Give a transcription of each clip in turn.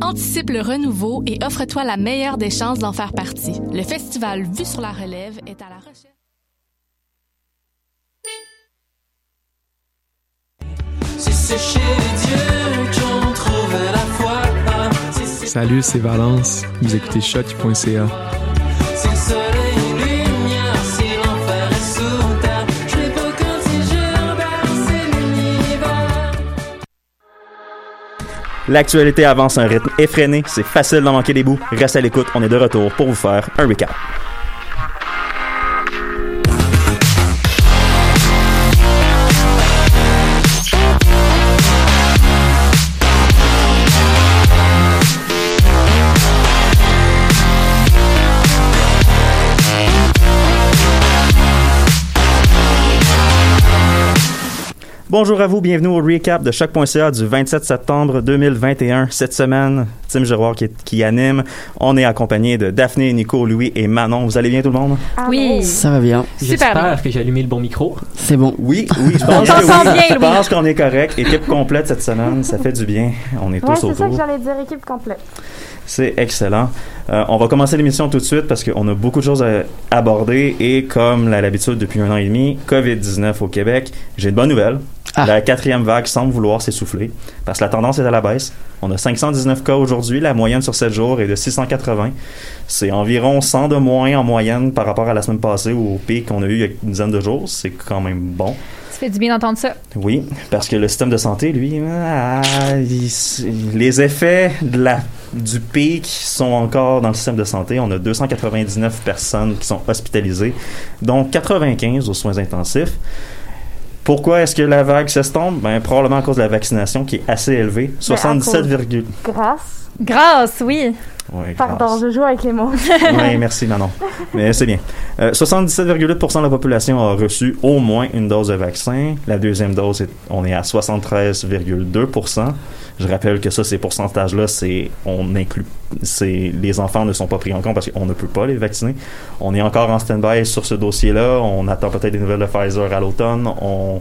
Anticipe le renouveau et offre-toi la meilleure des chances d'en faire partie. Le festival Vue sur la relève est à la recherche. Salut, c'est Valence. Vous écoutez shot.ca. L'actualité avance à un rythme effréné, c'est facile d'en manquer des bouts. Reste à l'écoute, on est de retour pour vous faire un recap. Bonjour à vous, bienvenue au recap de choc.ca du 27 septembre 2021. Cette semaine, Tim Giroir qui, qui anime. On est accompagné de Daphné, Nico, Louis et Manon. Vous allez bien tout le monde? Oui. Ça va bien. J'espère que j'ai allumé le bon micro. C'est bon. Oui, oui, je pense, On que s'entend oui. bien, je Louis. pense qu'on est correct. Équipe complète cette semaine, ça fait du bien. On est Ouais, tous c'est ça que autour. j'allais dire, équipe complète. C'est excellent. Euh, on va commencer l'émission tout de suite parce qu'on a beaucoup de choses à aborder et comme à l'habitude depuis un an et demi, COVID-19 au Québec, j'ai une bonne nouvelle. Ah. La quatrième vague semble vouloir s'essouffler parce que la tendance est à la baisse. On a 519 cas aujourd'hui, la moyenne sur 7 jours est de 680. C'est environ 100 de moins en moyenne par rapport à la semaine passée ou au pic qu'on a eu il y a une dizaine de jours. C'est quand même bon. Ça fait du bien d'entendre ça. Oui, parce que le système de santé, lui, ah, il- les effets de la, du pic sont encore dans le système de santé. On a 299 personnes qui sont hospitalisées, dont 95 aux soins intensifs. Pourquoi est-ce que la vague s'estompe? Ben, probablement à cause de la vaccination qui est assez élevée. 77, virgule- Grâce. Grâce, oui. Pardon, je joue avec les mots. Oui, merci Manon. Mais c'est bien. Euh, 77,8% de la population a reçu au moins une dose de vaccin. La deuxième dose, est- on est à 73,2%. Je rappelle que ça, ces pourcentages-là, c'est on inclut, c'est les enfants ne sont pas pris en compte parce qu'on ne peut pas les vacciner. On est encore en stand-by sur ce dossier-là. On attend peut-être des nouvelles de Pfizer à l'automne. On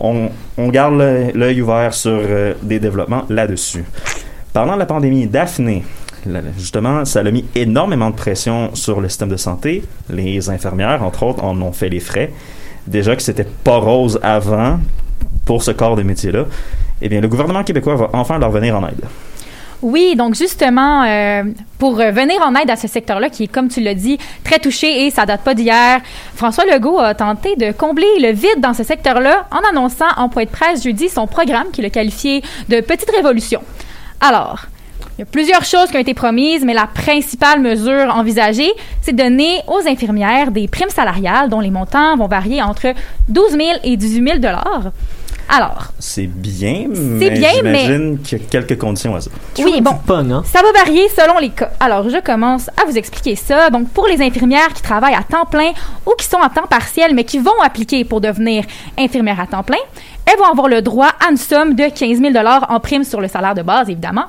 on, on garde l'œil ouvert sur euh, des développements là-dessus. Parlant de la pandémie, Daphné, justement, ça a mis énormément de pression sur le système de santé. Les infirmières, entre autres, en ont fait les frais. Déjà que c'était pas rose avant pour ce corps de métier-là. Eh bien, le gouvernement québécois va enfin leur venir en aide. Oui, donc justement, euh, pour venir en aide à ce secteur-là, qui est, comme tu l'as dit, très touché et ça date pas d'hier, François Legault a tenté de combler le vide dans ce secteur-là en annonçant en point de presse jeudi son programme qu'il a qualifié de petite révolution. Alors, il y a plusieurs choses qui ont été promises, mais la principale mesure envisagée, c'est de donner aux infirmières des primes salariales dont les montants vont varier entre 12 000 et 18 000 Alors, C'est bien, mais bien, mais- j'imagine qu'il y a quelques conditions à ça. oui, bon, hein? Ça va varier selon les cas. Alors, je commence à vous expliquer ça. Donc, pour les infirmières qui travaillent à temps plein ou qui sont à temps partiel, mais qui vont appliquer pour devenir infirmières à temps plein, elles vont avoir le droit à une somme de 15 000 en prime sur le salaire de base, évidemment.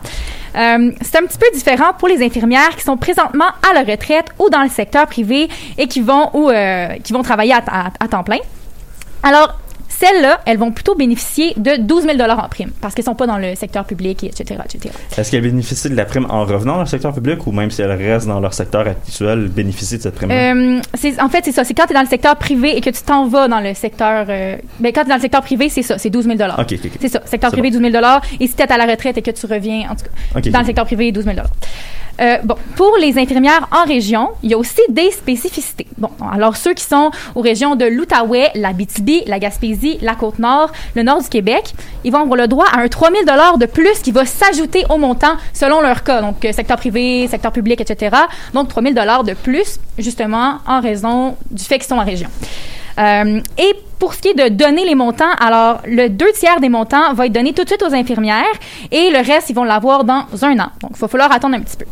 Euh, c'est un petit peu différent pour les infirmières qui sont présentement à la retraite ou dans le secteur privé et qui vont, ou, euh, qui vont travailler à, à- à temps plein. Alors, celles-là, elles vont plutôt bénéficier de 12 000 en prime parce qu'elles sont pas dans le secteur public, etc., etc. Est-ce qu'elles bénéficient de la prime en revenant dans le secteur public ou même si elles restent dans leur secteur actuel, bénéficient de cette prime Euh, en fait, c'est ça. C'est quand tu es dans le secteur privé et que tu t'en vas dans le secteur. euh, ben, quand tu es dans le secteur privé, c'est ça. C'est 12 000 Ok, ok, ok. C'est ça. Secteur privé, 12 000 Et si tu es à la retraite et que tu reviens, en tout cas, dans le secteur privé, 12 000 euh, bon, pour les infirmières en région, il y a aussi des spécificités. Bon, alors ceux qui sont aux régions de l'Outaouais, la BTB, la Gaspésie, la Côte-Nord, le nord du Québec, ils vont avoir le droit à un 3 000 de plus qui va s'ajouter au montant selon leur cas. Donc, euh, secteur privé, secteur public, etc. Donc, 3 000 de plus, justement, en raison du fait qu'ils sont en région. Euh, et pour ce qui est de donner les montants, alors le deux tiers des montants va être donné tout de suite aux infirmières et le reste, ils vont l'avoir dans un an. Donc, il va falloir attendre un petit peu.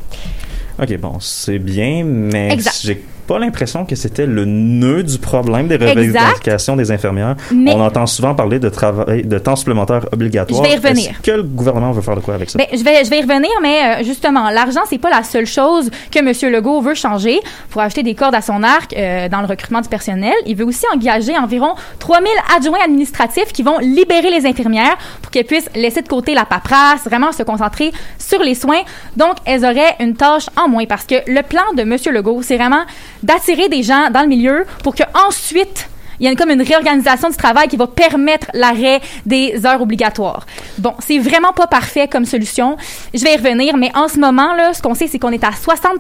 Ok, bon, c'est bien, mais j'ai pas l'impression que c'était le nœud du problème des revendications des infirmières. Mais- On entend souvent parler de travail, de temps supplémentaire obligatoire. Je vais y revenir. Est-ce que le gouvernement veut faire de quoi avec ça? Ben, je vais je vais y revenir, mais euh, justement, l'argent c'est pas la seule chose que M. Legault veut changer pour ajouter des cordes à son arc euh, dans le recrutement du personnel. Il veut aussi engager environ 3000 adjoints administratifs qui vont libérer les infirmières pour qu'elles puissent laisser de côté la paperasse, vraiment se concentrer sur les soins. Donc, elles auraient une tâche en moins parce que le plan de M. Legault, c'est vraiment d'attirer des gens dans le milieu pour que ensuite il y a comme une réorganisation du travail qui va permettre l'arrêt des heures obligatoires. Bon, c'est vraiment pas parfait comme solution. Je vais y revenir, mais en ce moment, là, ce qu'on sait, c'est qu'on est à 60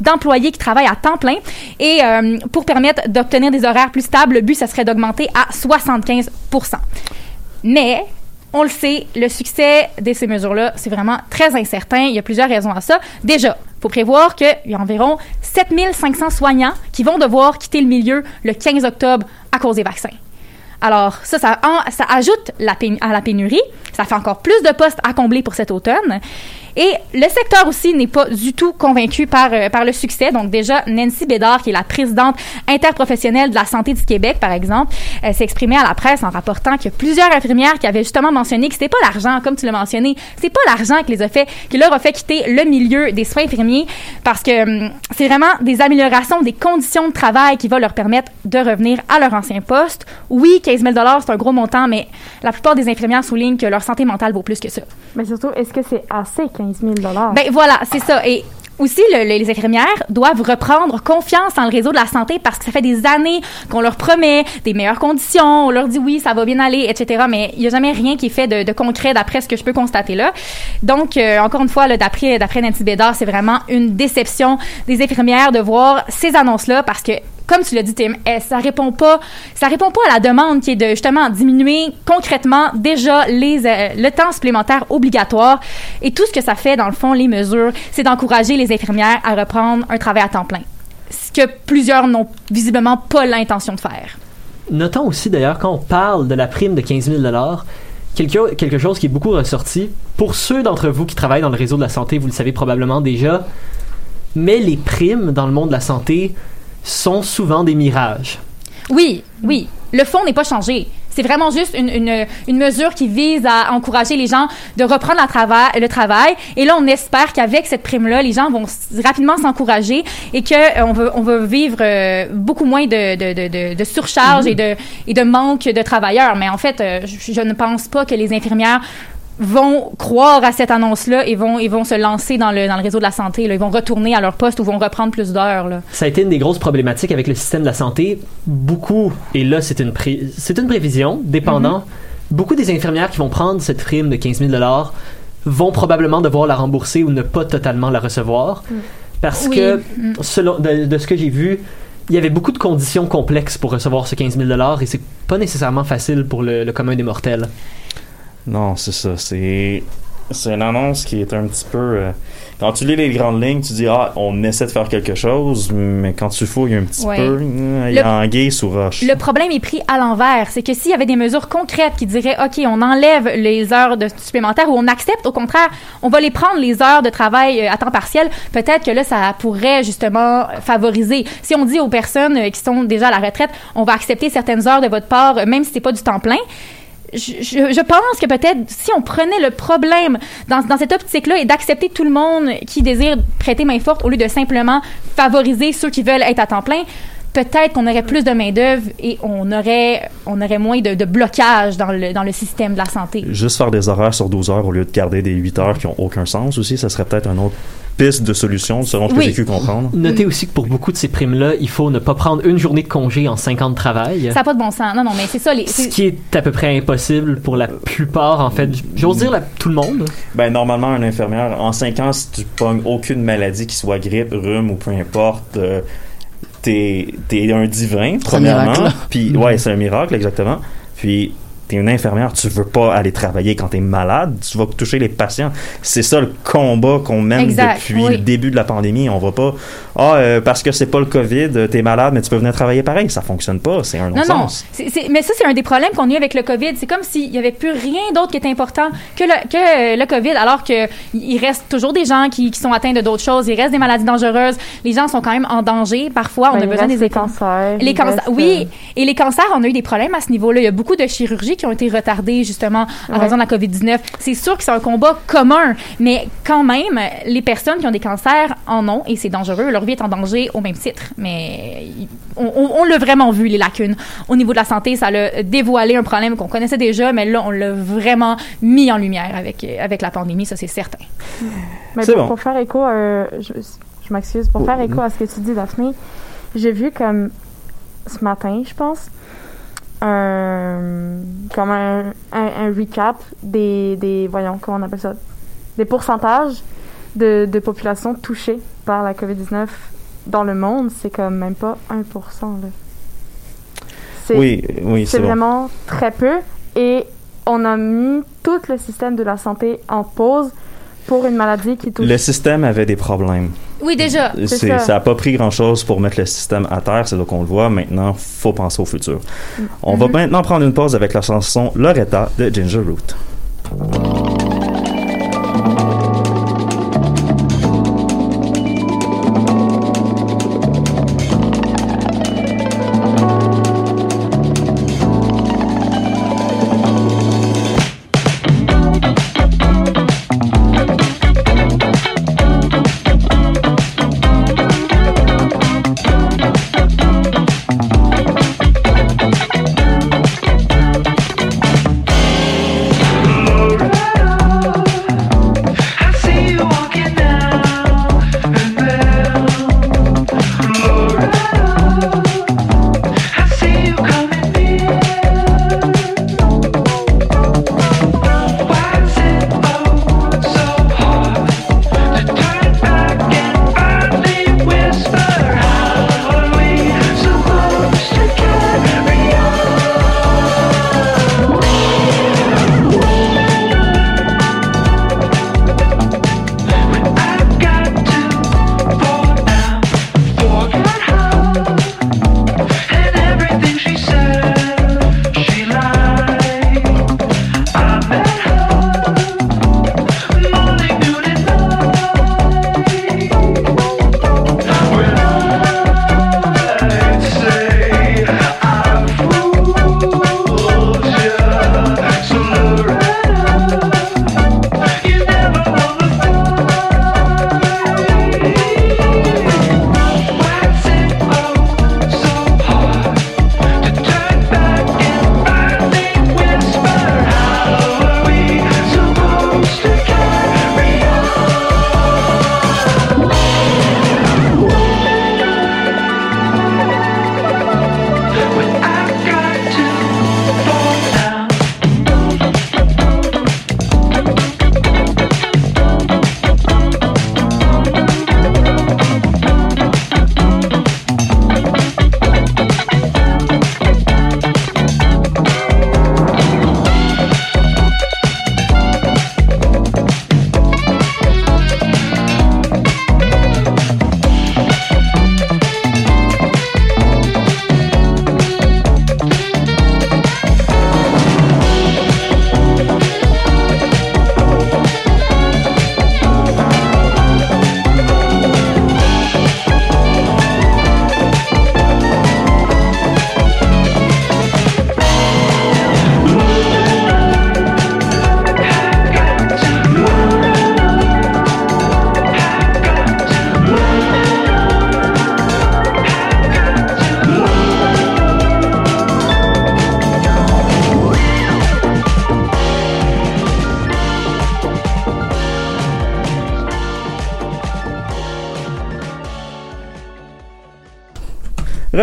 d'employés qui travaillent à temps plein. Et euh, pour permettre d'obtenir des horaires plus stables, le but, ça serait d'augmenter à 75 Mais on le sait, le succès de ces mesures-là, c'est vraiment très incertain. Il y a plusieurs raisons à ça. Déjà, faut prévoir qu'il y a environ 7500 soignants qui vont devoir quitter le milieu le 15 octobre à cause des vaccins. Alors, ça, ça, ajoute à la pénurie. Ça fait encore plus de postes à combler pour cet automne. Et le secteur aussi n'est pas du tout convaincu par, euh, par le succès. Donc déjà, Nancy Bédard, qui est la présidente interprofessionnelle de la santé du Québec, par exemple, elle s'est exprimée à la presse en rapportant a plusieurs infirmières qui avaient justement mentionné que c'était pas l'argent, comme tu l'as mentionné, c'est pas l'argent qui les a fait, qui leur a fait quitter le milieu des soins infirmiers, parce que hum, c'est vraiment des améliorations des conditions de travail qui va leur permettre de revenir à leur ancien poste. Oui, 15 000 c'est un gros montant, mais la plupart des infirmières soulignent que leur santé mentale vaut plus que ça. Mais surtout, est-ce que c'est assez 15 000 Ben voilà, c'est ça. Et aussi, le- le- les infirmières doivent reprendre confiance dans le réseau de la santé parce que ça fait des années qu'on leur promet des meilleures conditions, on leur dit oui, ça va bien aller, etc. Mais il n'y a jamais rien qui est fait de, concret d'après ce que je peux constater là. Donc, euh, encore une fois, d'après Nancy Bédard, c'est vraiment une déception des infirmières de voir ces annonces-là parce que comme tu l'as dit, Tim, eh, ça répond pas, ça répond pas à la demande qui est de justement diminuer concrètement déjà les euh, le temps supplémentaire obligatoire et tout ce que ça fait dans le fond les mesures, c'est d'encourager les infirmières à reprendre un travail à temps plein. Ce que plusieurs n'ont visiblement pas l'intention de faire. Notons aussi d'ailleurs quand on parle de la prime de 15 000 quelque, quelque chose qui est beaucoup ressorti. Pour ceux d'entre vous qui travaillent dans le réseau de la santé, vous le savez probablement déjà, mais les primes dans le monde de la santé sont souvent des mirages. Oui, oui, le fond n'est pas changé. C'est vraiment juste une, une, une mesure qui vise à encourager les gens de reprendre la trava- le travail. Et là, on espère qu'avec cette prime-là, les gens vont rapidement s'encourager et que euh, on va, on va vivre euh, beaucoup moins de, de, de, de, surcharge et, de, et de manque de travailleurs. Mais en fait, euh, je, je ne pense pas que les infirmières vont croire à cette annonce-là et vont, ils vont se lancer dans le, dans le réseau de la santé. Là. Ils vont retourner à leur poste ou vont reprendre plus d'heures. Ça a été une des grosses problématiques avec le système de la santé. Beaucoup, et là c'est une, pré- une prévision, dépendant, beaucoup des infirmières qui vont prendre cette prime de 15 000 vont probablement devoir la rembourser ou ne pas totalement la recevoir. Parce Oui. que, Mm. selon, de, de ce que j'ai vu, il y avait beaucoup de conditions complexes pour recevoir ce 15 000 et c'est pas nécessairement facile pour le, le commun des mortels. Non, c'est ça. C'est c'est une annonce qui est un petit peu. euh, quand tu lis les grandes lignes, tu dis ah on essaie de faire quelque chose, mais quand tu fouilles un petit Ouais. peu, euh, il y a anguille sous roche. Le problème est pris à l'envers. C'est que s'il y avait des mesures concrètes qui diraient, OK, on enlève les heures de supplémentaires ou on accepte, au contraire, on va les prendre, les heures de travail euh, à temps partiel, peut-être que là, ça pourrait justement favoriser. Si on dit aux personnes qui sont déjà à la retraite, on va accepter certaines heures de votre part, même si c'est pas du temps plein, je, pense que peut-être si on prenait le problème dans, dans cette optique-là et d'accepter tout le monde qui désire prêter main forte au lieu de simplement favoriser ceux qui veulent être à temps plein, peut-être qu'on aurait plus de main-d'œuvre et on aurait, on aurait moins de, de blocage dans le, dans le système de la santé. Juste faire des horaires sur 12 heures au lieu de garder des 8 heures qui ont aucun sens aussi, ça serait peut-être une autre piste de solution selon ce que Oui. j'ai pu comprendre. Notez aussi que pour beaucoup de ces primes-là, il faut ne pas prendre une journée de congé en 5 ans de travail. Ça n'a pas de bon sens. Non, non, mais c'est ça. Les, Ce qui est à peu près impossible pour la plupart, en fait. J'ose dire la- tout le monde. Ben normalement un infirmière en 5 ans si tu pognes aucune maladie qui soit grippe, rhume ou peu importe euh, t'es t'es un divin premièrement miracle. puis ouais c'est un miracle exactement puis t'es une infirmière, tu veux pas aller travailler quand t'es malade, tu vas toucher les patients. C'est ça le combat qu'on mène Exact, depuis oui. le début de la pandémie. On va pas, ah, euh, parce que c'est pas le COVID, euh, t'es malade, mais tu peux venir travailler pareil. Ça fonctionne pas. C'est un Non, non. non-sens. C'est- mais ça, c'est un des problèmes qu'on a eu avec le COVID. C'est comme s'il n'y avait plus rien d'autre qui était important que le, que euh, le COVID, alors que il reste toujours des gens qui, qui sont atteints de d'autres choses. Il reste des maladies dangereuses. Les gens sont quand même en danger. Parfois, on Ben, a il besoin des les cancers. Les cancers, reste, oui. Et les cancers, on a eu des problèmes à ce niveau-là. Il y a beaucoup de qui ont été retardées, justement, à Ouais. raison de la COVID-19. C'est sûr que c'est un combat commun, mais quand même, les personnes qui ont des cancers en ont, et c'est dangereux. Leur vie est en danger au même titre. Mais on, on- on l'a vraiment vu, les lacunes. Au niveau de la santé, ça l'a dévoilé un problème qu'on connaissait déjà, mais là, on l'a vraiment mis en lumière avec, avec la pandémie, ça, c'est certain. Mais pour, bon. pour faire écho, euh, je, je m'excuse, pour Oh, faire écho mm. à ce que tu dis, Daphné, j'ai vu comme ce matin, je pense, un, comme un, un, un recap des, des, voyons, comment on appelle ça, des pourcentages de, de population touchée par la COVID-19 dans le monde. C'est comme même pas 1%. Là. C'est, Oui, oui, c'est c'est bon. vraiment très peu. Et on a mis tout le système de la santé en pause pour une maladie qui touche Le système avait des problèmes. Oui, déjà. C'est ça. Ça a pas pris grand-chose pour mettre le système à terre, c'est là qu'on le voit. Maintenant, faut penser au futur. On va maintenant prendre une pause avec la chanson Loretta de Ginger Root.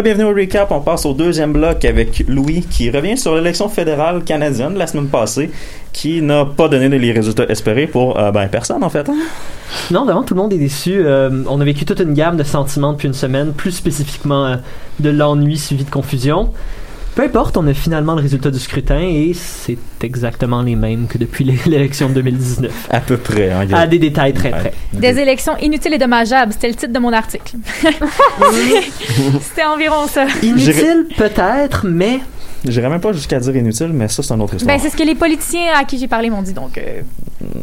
Bienvenue au recap. On passe au deuxième bloc avec Louis qui revient sur l'élection fédérale canadienne la semaine passée qui n'a pas donné les résultats espérés pour euh, ben, personne en fait. hein. Non, vraiment, tout le monde est déçu. Euh, on a vécu toute une gamme de sentiments depuis une semaine, plus spécifiquement euh, de l'ennui suivi de confusion. Peu importe, on a finalement le résultat du scrutin et c'est exactement les mêmes que depuis l'é- l'élection de 2019. À peu près. Hein, a- À des détails très Ouais. près. Des élections inutiles et dommageables, c'était le titre de mon article. c'était environ ça. Inutile peut-être, mais J'irais même pas jusqu'à dire inutile, mais ça, c'est une autre histoire. Ben, c'est ce que les politiciens à qui j'ai parlé m'ont dit, donc euh,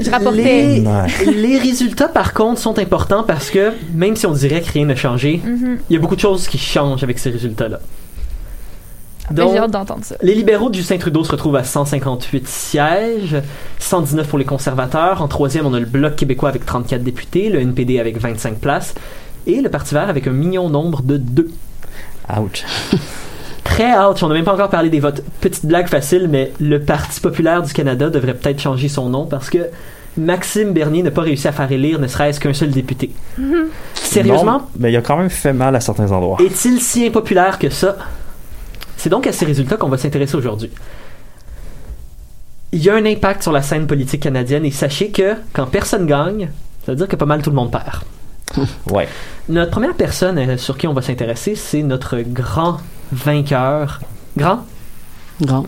je rapportais. les résultats par contre sont importants parce que même si on dirait que rien n'a changé, Mhm. il y a beaucoup de choses qui changent avec ces résultats-là. Donc, j'ai hâte d'entendre ça. Les libéraux de Justin Trudeau se retrouvent à 158 sièges, 119 pour les conservateurs. En troisième, on a le Bloc québécois avec 34 députés, le NPD avec 25 places et le Parti vert avec un mignon nombre de 2. Ouch. Très ouch, on n'a même pas encore parlé des votes. Petite blague facile, mais le Parti populaire du Canada devrait peut-être changer son nom parce que Maxime Bernier n'a pas réussi à faire élire ne serait-ce qu'un seul député. Sérieusement, Non, mais il a quand même fait mal à certains endroits. est-il si impopulaire que ça? C'est donc à ces résultats qu'on va s'intéresser aujourd'hui. Il y a un impact sur la scène politique canadienne et sachez que quand personne gagne, ça veut dire que pas mal tout le monde perd. Ouais. Notre première personne euh, sur qui on va s'intéresser, c'est notre grand vainqueur. Grand? Grand.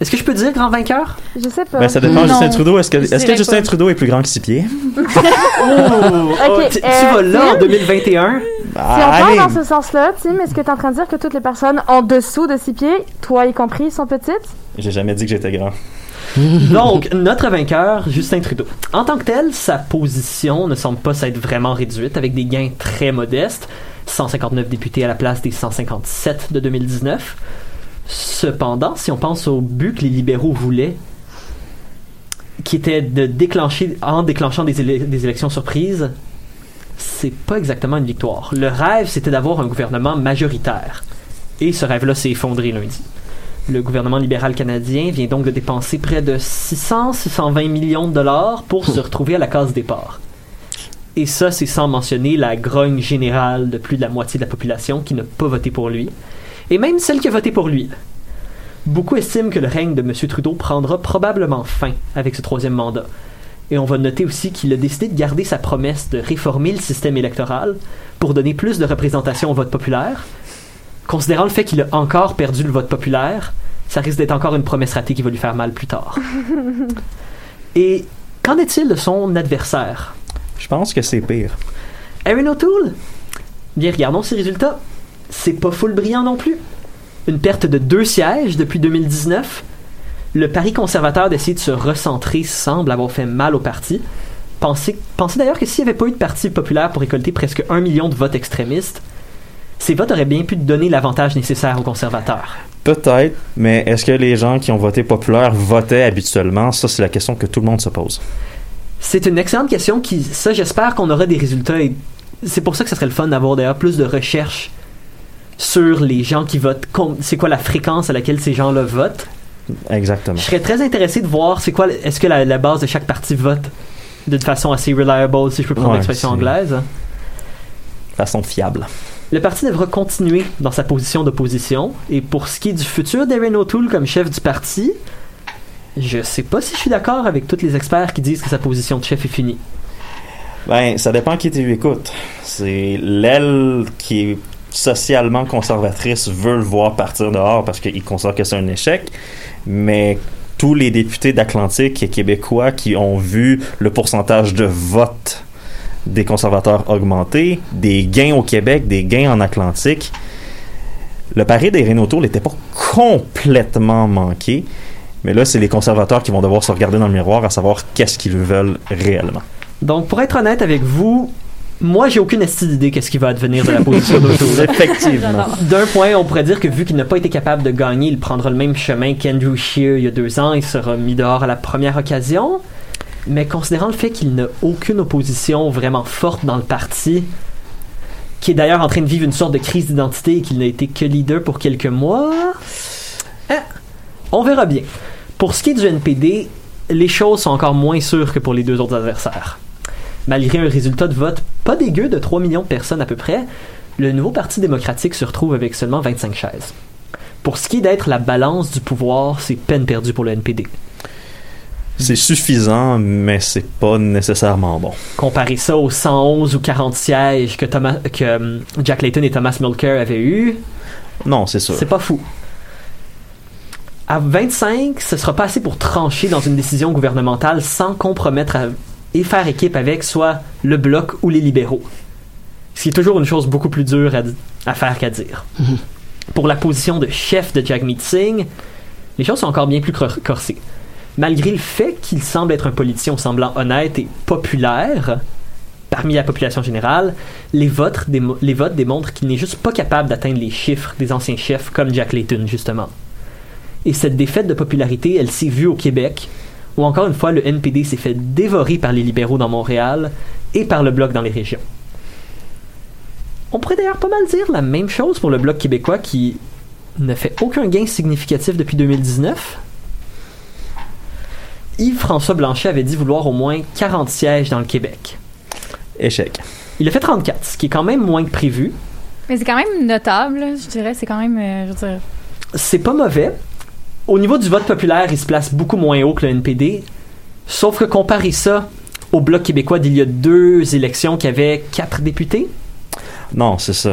Est-ce que je peux dire grand vainqueur? Je sais pas. Ben, ça dépend de. Justin Trudeau. Est-ce que, est-ce Justin pas. Trudeau est plus grand que six pieds? Oh, oh, tu, tu euh, vas là en Tim? 2021. Si on parle dans ce sens-là, Tim, est-ce que tu es en train de dire que toutes les personnes en dessous de 6 pieds, toi y compris, sont petites? J'ai jamais dit que j'étais grand. Donc, notre vainqueur, Justin Trudeau. En tant que tel, sa position ne semble pas s'être vraiment réduite, avec des gains très modestes. 159 députés à la place des 157 de 2019. Cependant, si on pense au but que les libéraux voulaient, qui était de déclencher, en déclenchant des, élec- des élections surprises, c'est pas exactement une victoire. Le rêve, c'était d'avoir un gouvernement majoritaire. Et ce rêve-là s'est effondré lundi. Le gouvernement libéral canadien vient donc de dépenser près de 600-620 millions de dollars pour se retrouver à la case départ. Et ça, c'est sans mentionner la grogne générale de plus de la moitié de la population qui n'a pas voté pour lui, et même celle qui a voté pour lui. Beaucoup estiment que le règne de M. Trudeau prendra probablement fin avec ce troisième mandat. Et on va noter aussi qu'il a décidé de garder sa promesse de réformer le système électoral pour donner plus de représentation au vote populaire. Considérant le fait qu'il a encore perdu le vote populaire, ça risque d'être encore une promesse ratée qui va lui faire mal plus tard. Et qu'en est-il de son adversaire? Je pense que c'est pire. Aaron O'Toole? Bien, regardons ses résultats. C'est pas full brillant non plus. Une perte de deux sièges depuis 2019. Le pari conservateur d'essayer de se recentrer semble avoir fait mal au parti. Pensez, pensez d'ailleurs que s'il n'y avait pas eu de parti populaire pour récolter presque un million de votes extrémistes, ces votes auraient bien pu donner l'avantage nécessaire aux conservateurs. Peut-être, mais est-ce que les gens qui ont voté populaire votaient habituellement? Ça, c'est la question que tout le monde se pose. C'est une excellente question qui, ça, j'espère qu'on aura des résultats et c'est pour ça que ce serait le fun d'avoir d'ailleurs plus de recherches sur les gens qui votent. C'est quoi la fréquence à laquelle ces gens-là votent? Exactement. Je serais très intéressé de voir c'est quoi, est-ce que la, la base de chaque parti vote d'une façon assez reliable, si je peux prendre Ouais, l'expression anglaise. Façon fiable. Le parti devra continuer dans sa position d'opposition. Et pour ce qui est du futur d'Erin O'Toole comme chef du parti, je sais pas si je suis d'accord avec tous les experts qui disent que sa position de chef est finie. Ben, ça dépend qui tu écoutes. C'est l'aile qui est socialement conservatrice veut le voir partir dehors parce qu'il considère que c'est un échec, mais tous les députés d'Atlantique et québécois qui ont vu le pourcentage de vote des conservateurs augmenter, des gains au Québec, des gains en Atlantique, le pari des Renault n'était pas complètement manqué, mais là, c'est les conservateurs qui vont devoir se regarder dans le miroir à savoir qu'est-ce qu'ils veulent réellement. Donc, pour être honnête avec vous, moi, j'ai aucune d'idée qu'est-ce qui va advenir de la position d'O'Toole. Effectivement. D'un point, on pourrait dire que vu qu'il n'a pas été capable de gagner, il prendra le même chemin qu'Andrew Scheer il y a deux ans. Il sera mis dehors à la première occasion. Mais considérant le fait qu'il n'a aucune opposition vraiment forte dans le parti, qui est d'ailleurs en train de vivre une sorte de crise d'identité et qu'il n'a été que leader pour quelques mois, on verra bien. Pour ce qui est du NPD, les choses sont encore moins sûres que pour les deux autres adversaires. Malgré un résultat de vote pas dégueu de 3 millions de personnes à peu près, le nouveau Parti démocratique se retrouve avec seulement 25 chaises. Pour ce qui est d'être la balance du pouvoir, c'est peine perdue pour le NPD. C'est suffisant, mais c'est pas nécessairement bon. Comparer ça aux 111 ou 40 sièges que, Thomas, que hum, Jack Layton et Thomas Mulcair avaient eu, Non, c'est sûr. c'est pas fou. À 25, ce sera pas assez pour trancher dans une décision gouvernementale sans compromettre à- et faire équipe avec soit le bloc ou les libéraux. Ce qui est toujours une chose beaucoup plus dure à, faire qu'à dire. Pour la position de chef de Jagmeet Singh, les choses sont encore bien plus cor- corsées. Malgré le fait qu'il semble être un politicien semblant honnête et populaire, parmi la population générale, les votes, démo- les votes démontrent qu'il n'est juste pas capable d'atteindre les chiffres des anciens chefs comme Jack Layton, justement. Et cette défaite de popularité, elle s'est vue au Québec, où encore une fois le NPD s'est fait dévorer par les libéraux dans Montréal et par le Bloc dans les régions. On pourrait d'ailleurs pas mal dire la même chose pour le Bloc québécois qui ne fait aucun gain significatif depuis 2019. Yves-François Blanchet avait dit vouloir au moins 40 sièges dans le Québec. Échec. Il a fait 34, ce qui est quand même moins que prévu. Mais c'est quand même notable, je dirais. C'est quand même, euh, je veux dire... C'est pas mauvais. Au niveau du vote populaire, il se place beaucoup moins haut que le NPD. Sauf que comparez ça au Bloc québécois d'il y a deux élections qui avait quatre députés, Non, c'est ça.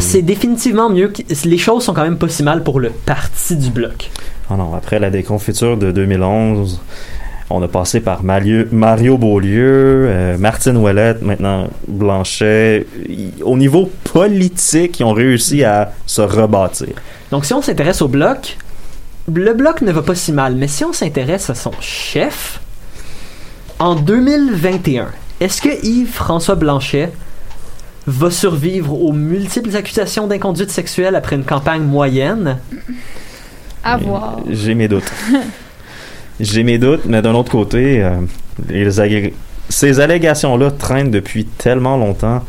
C'est- définitivement mieux. que- Les choses sont quand même pas si mal pour le parti du Bloc. Ah non, après la déconfiture de 2011, on a passé par Mario, Mario Beaulieu, euh, Martine Ouellette, maintenant Blanchet. Au niveau politique, ils ont réussi à se rebâtir. Donc si on s'intéresse au Bloc, le Bloc ne va pas si mal. Mais si on s'intéresse à son chef, en 2021, est-ce que Yves-François Blanchet va survivre aux multiples accusations d'inconduite sexuelle après une campagne moyenne? À voir. J'ai mes doutes. J'ai mes doutes, mais d'un autre côté, euh, les agré- ces allégations-là traînent depuis tellement longtemps.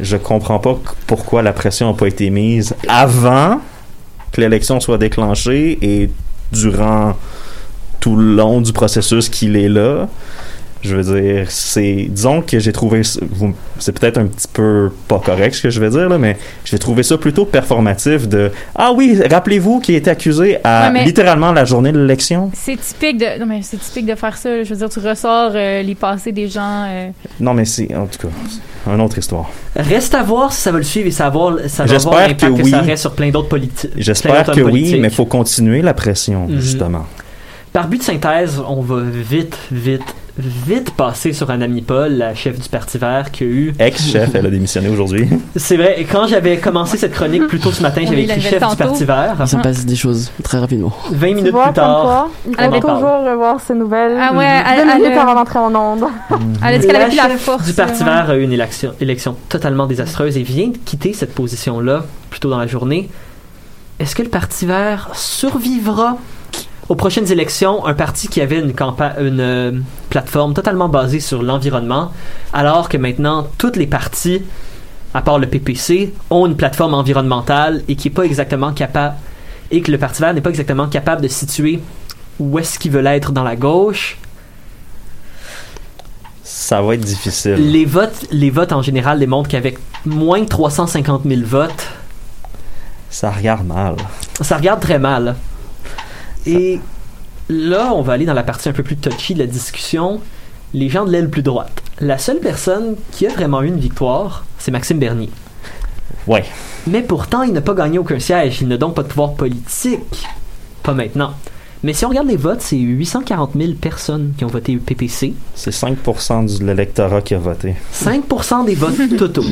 Je comprends pas pourquoi la pression n'a pas été mise avant que l'élection soit déclenchée et durant tout le long du processus qu'il est là. Je veux dire, c'est. Disons que j'ai trouvé. C'est peut-être un petit peu pas correct ce que je vais dire, là, mais j'ai trouvé ça plutôt performatif de. Ah oui, rappelez-vous qu'il était accusé à Ouais, littéralement la journée de l'élection. C'est typique de... Non, mais c'est typique de faire ça. là. Je veux dire, tu ressors euh, les passés des gens... euh, Non, mais c'est. En tout cas, c'est une autre histoire. Reste à voir si ça va le suivre et ça va avoir, ça va J'espère avoir l'impact que que, oui. ça aurait sur plein d'autres politi- plein J'espère que oui, politiques. mais il faut continuer la pression, Mhm. justement. Par but de synthèse, on va vite, vite, vite passer sur Anna Paul, la chef du Parti vert, qui a eu... Ex-chef, elle a démissionné aujourd'hui. C'est vrai, et quand j'avais commencé cette chronique plus tôt ce matin, j'avais écrit chef du. Parti vert. Il s'en passe des choses très rapidement. 20 Tu minutes vois, plus tard, il Elle faut toujours revoir ses nouvelles. Ah ouais, elle- Deux elle, minutes euh, avant d'entrer en onde. Elle a dit qu'elle la avait plus la force. du Parti ouais. vert a eu une élection, élection totalement désastreuse et vient de quitter cette position-là plus tôt dans la journée. Est-ce que le Parti vert survivra aux prochaines élections un parti qui avait une, une euh, plateforme totalement basée sur l'environnement, alors que maintenant toutes les partis, à part le PPC, ont une plateforme environnementale et qui est pas exactement capable et que le Parti vert n'est pas exactement capable de situer où est-ce qu'ils veulent être dans la gauche Ça va être difficile. les votes, les votes en général démontrent qu'avec moins de 350 000 votes, Ça regarde mal. ça regarde très mal. Et là, on va aller dans la partie un peu plus touchy de la discussion. Les gens de l'aile plus droite. La seule personne qui a vraiment eu une victoire, c'est Maxime Bernier. Ouais. Mais pourtant, il n'a pas gagné aucun siège. Il n'a donc pas de pouvoir politique. Pas maintenant. Mais si on regarde les votes, c'est 840 000 personnes qui ont voté PPC. C'est 5% de l'électorat qui a voté. 5% des votes totaux.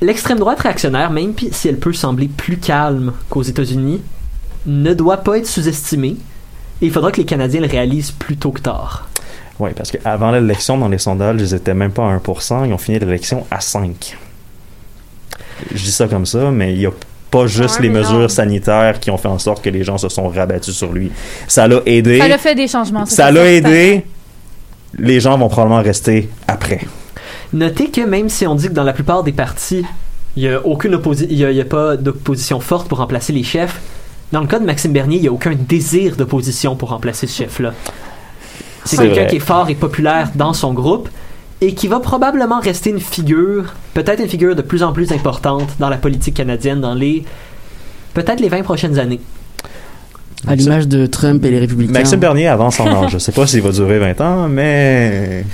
L'extrême droite réactionnaire, même si elle peut sembler plus calme qu'aux États-Unis, ne doit pas être sous-estimée. Et il faudra que les Canadiens le réalisent plus tôt que tard. Oui, parce qu'avant l'élection, dans les sondages, ils étaient même pas à 1%. Ils ont fini l'élection à 5. Je dis ça comme ça, mais il n'y a pas juste un les mesures sanitaires qui ont fait en sorte que les gens se sont rabattus sur lui. Ça l'a aidé. Ça l'a fait des changements. Ça l'a aidé. Les gens vont probablement rester après. Notez que même si on dit que dans la plupart des partis, il n'y a, aucune opposi- il y a, il y a pas d'opposition forte pour remplacer les chefs, dans le cas de Maxime Bernier, il n'y a aucun désir d'opposition pour remplacer ce chef-là. C'est quelqu'un qui est fort et populaire dans son groupe et qui va probablement rester une figure, peut-être une figure de plus en plus importante dans la politique canadienne dans les peut-être les 20 prochaines années. À l'image de Trump et les républicains. Maxime Bernier avance en âge. Je sais pas s'il va durer 20 ans, mais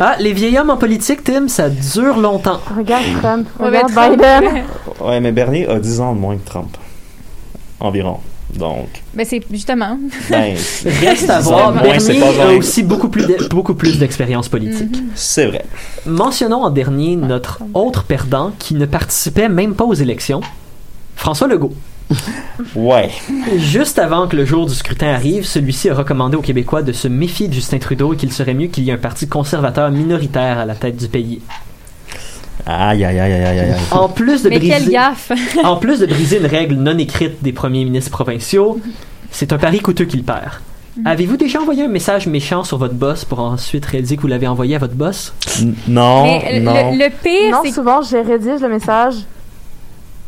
Ah, les vieils hommes en politique, Tim, ça dure longtemps. Regarde Trump, regarde Biden. ouais. ouais, mais Bernier a 10 ans de moins que Trump. Environ. Donc, Ben, c'est justement. ben, Reste à voir. Bernier c'est pas a vrai. aussi beaucoup plus de- beaucoup plus d'expérience politique. c'est vrai. Mentionnons en dernier notre autre perdant qui ne participait même pas aux élections, François Legault. Ouais. Juste avant que le jour du scrutin arrive, celui-ci a recommandé aux Québécois de se méfier de Justin Trudeau et qu'il serait mieux qu'il y ait un parti conservateur minoritaire à la tête du pays. Aïe, aïe, aïe, aïe, aïe. En plus de Mais quelle briser, gaffe! en plus de briser une règle non écrite des premiers ministres provinciaux, c'est un pari coûteux qu'il perd. Avez-vous déjà envoyé un message méchant sur votre boss pour ensuite réaliser que vous l'avez envoyé à votre boss? N- Non, Mais non. le, le pire, Non, c'est souvent, je rédige le message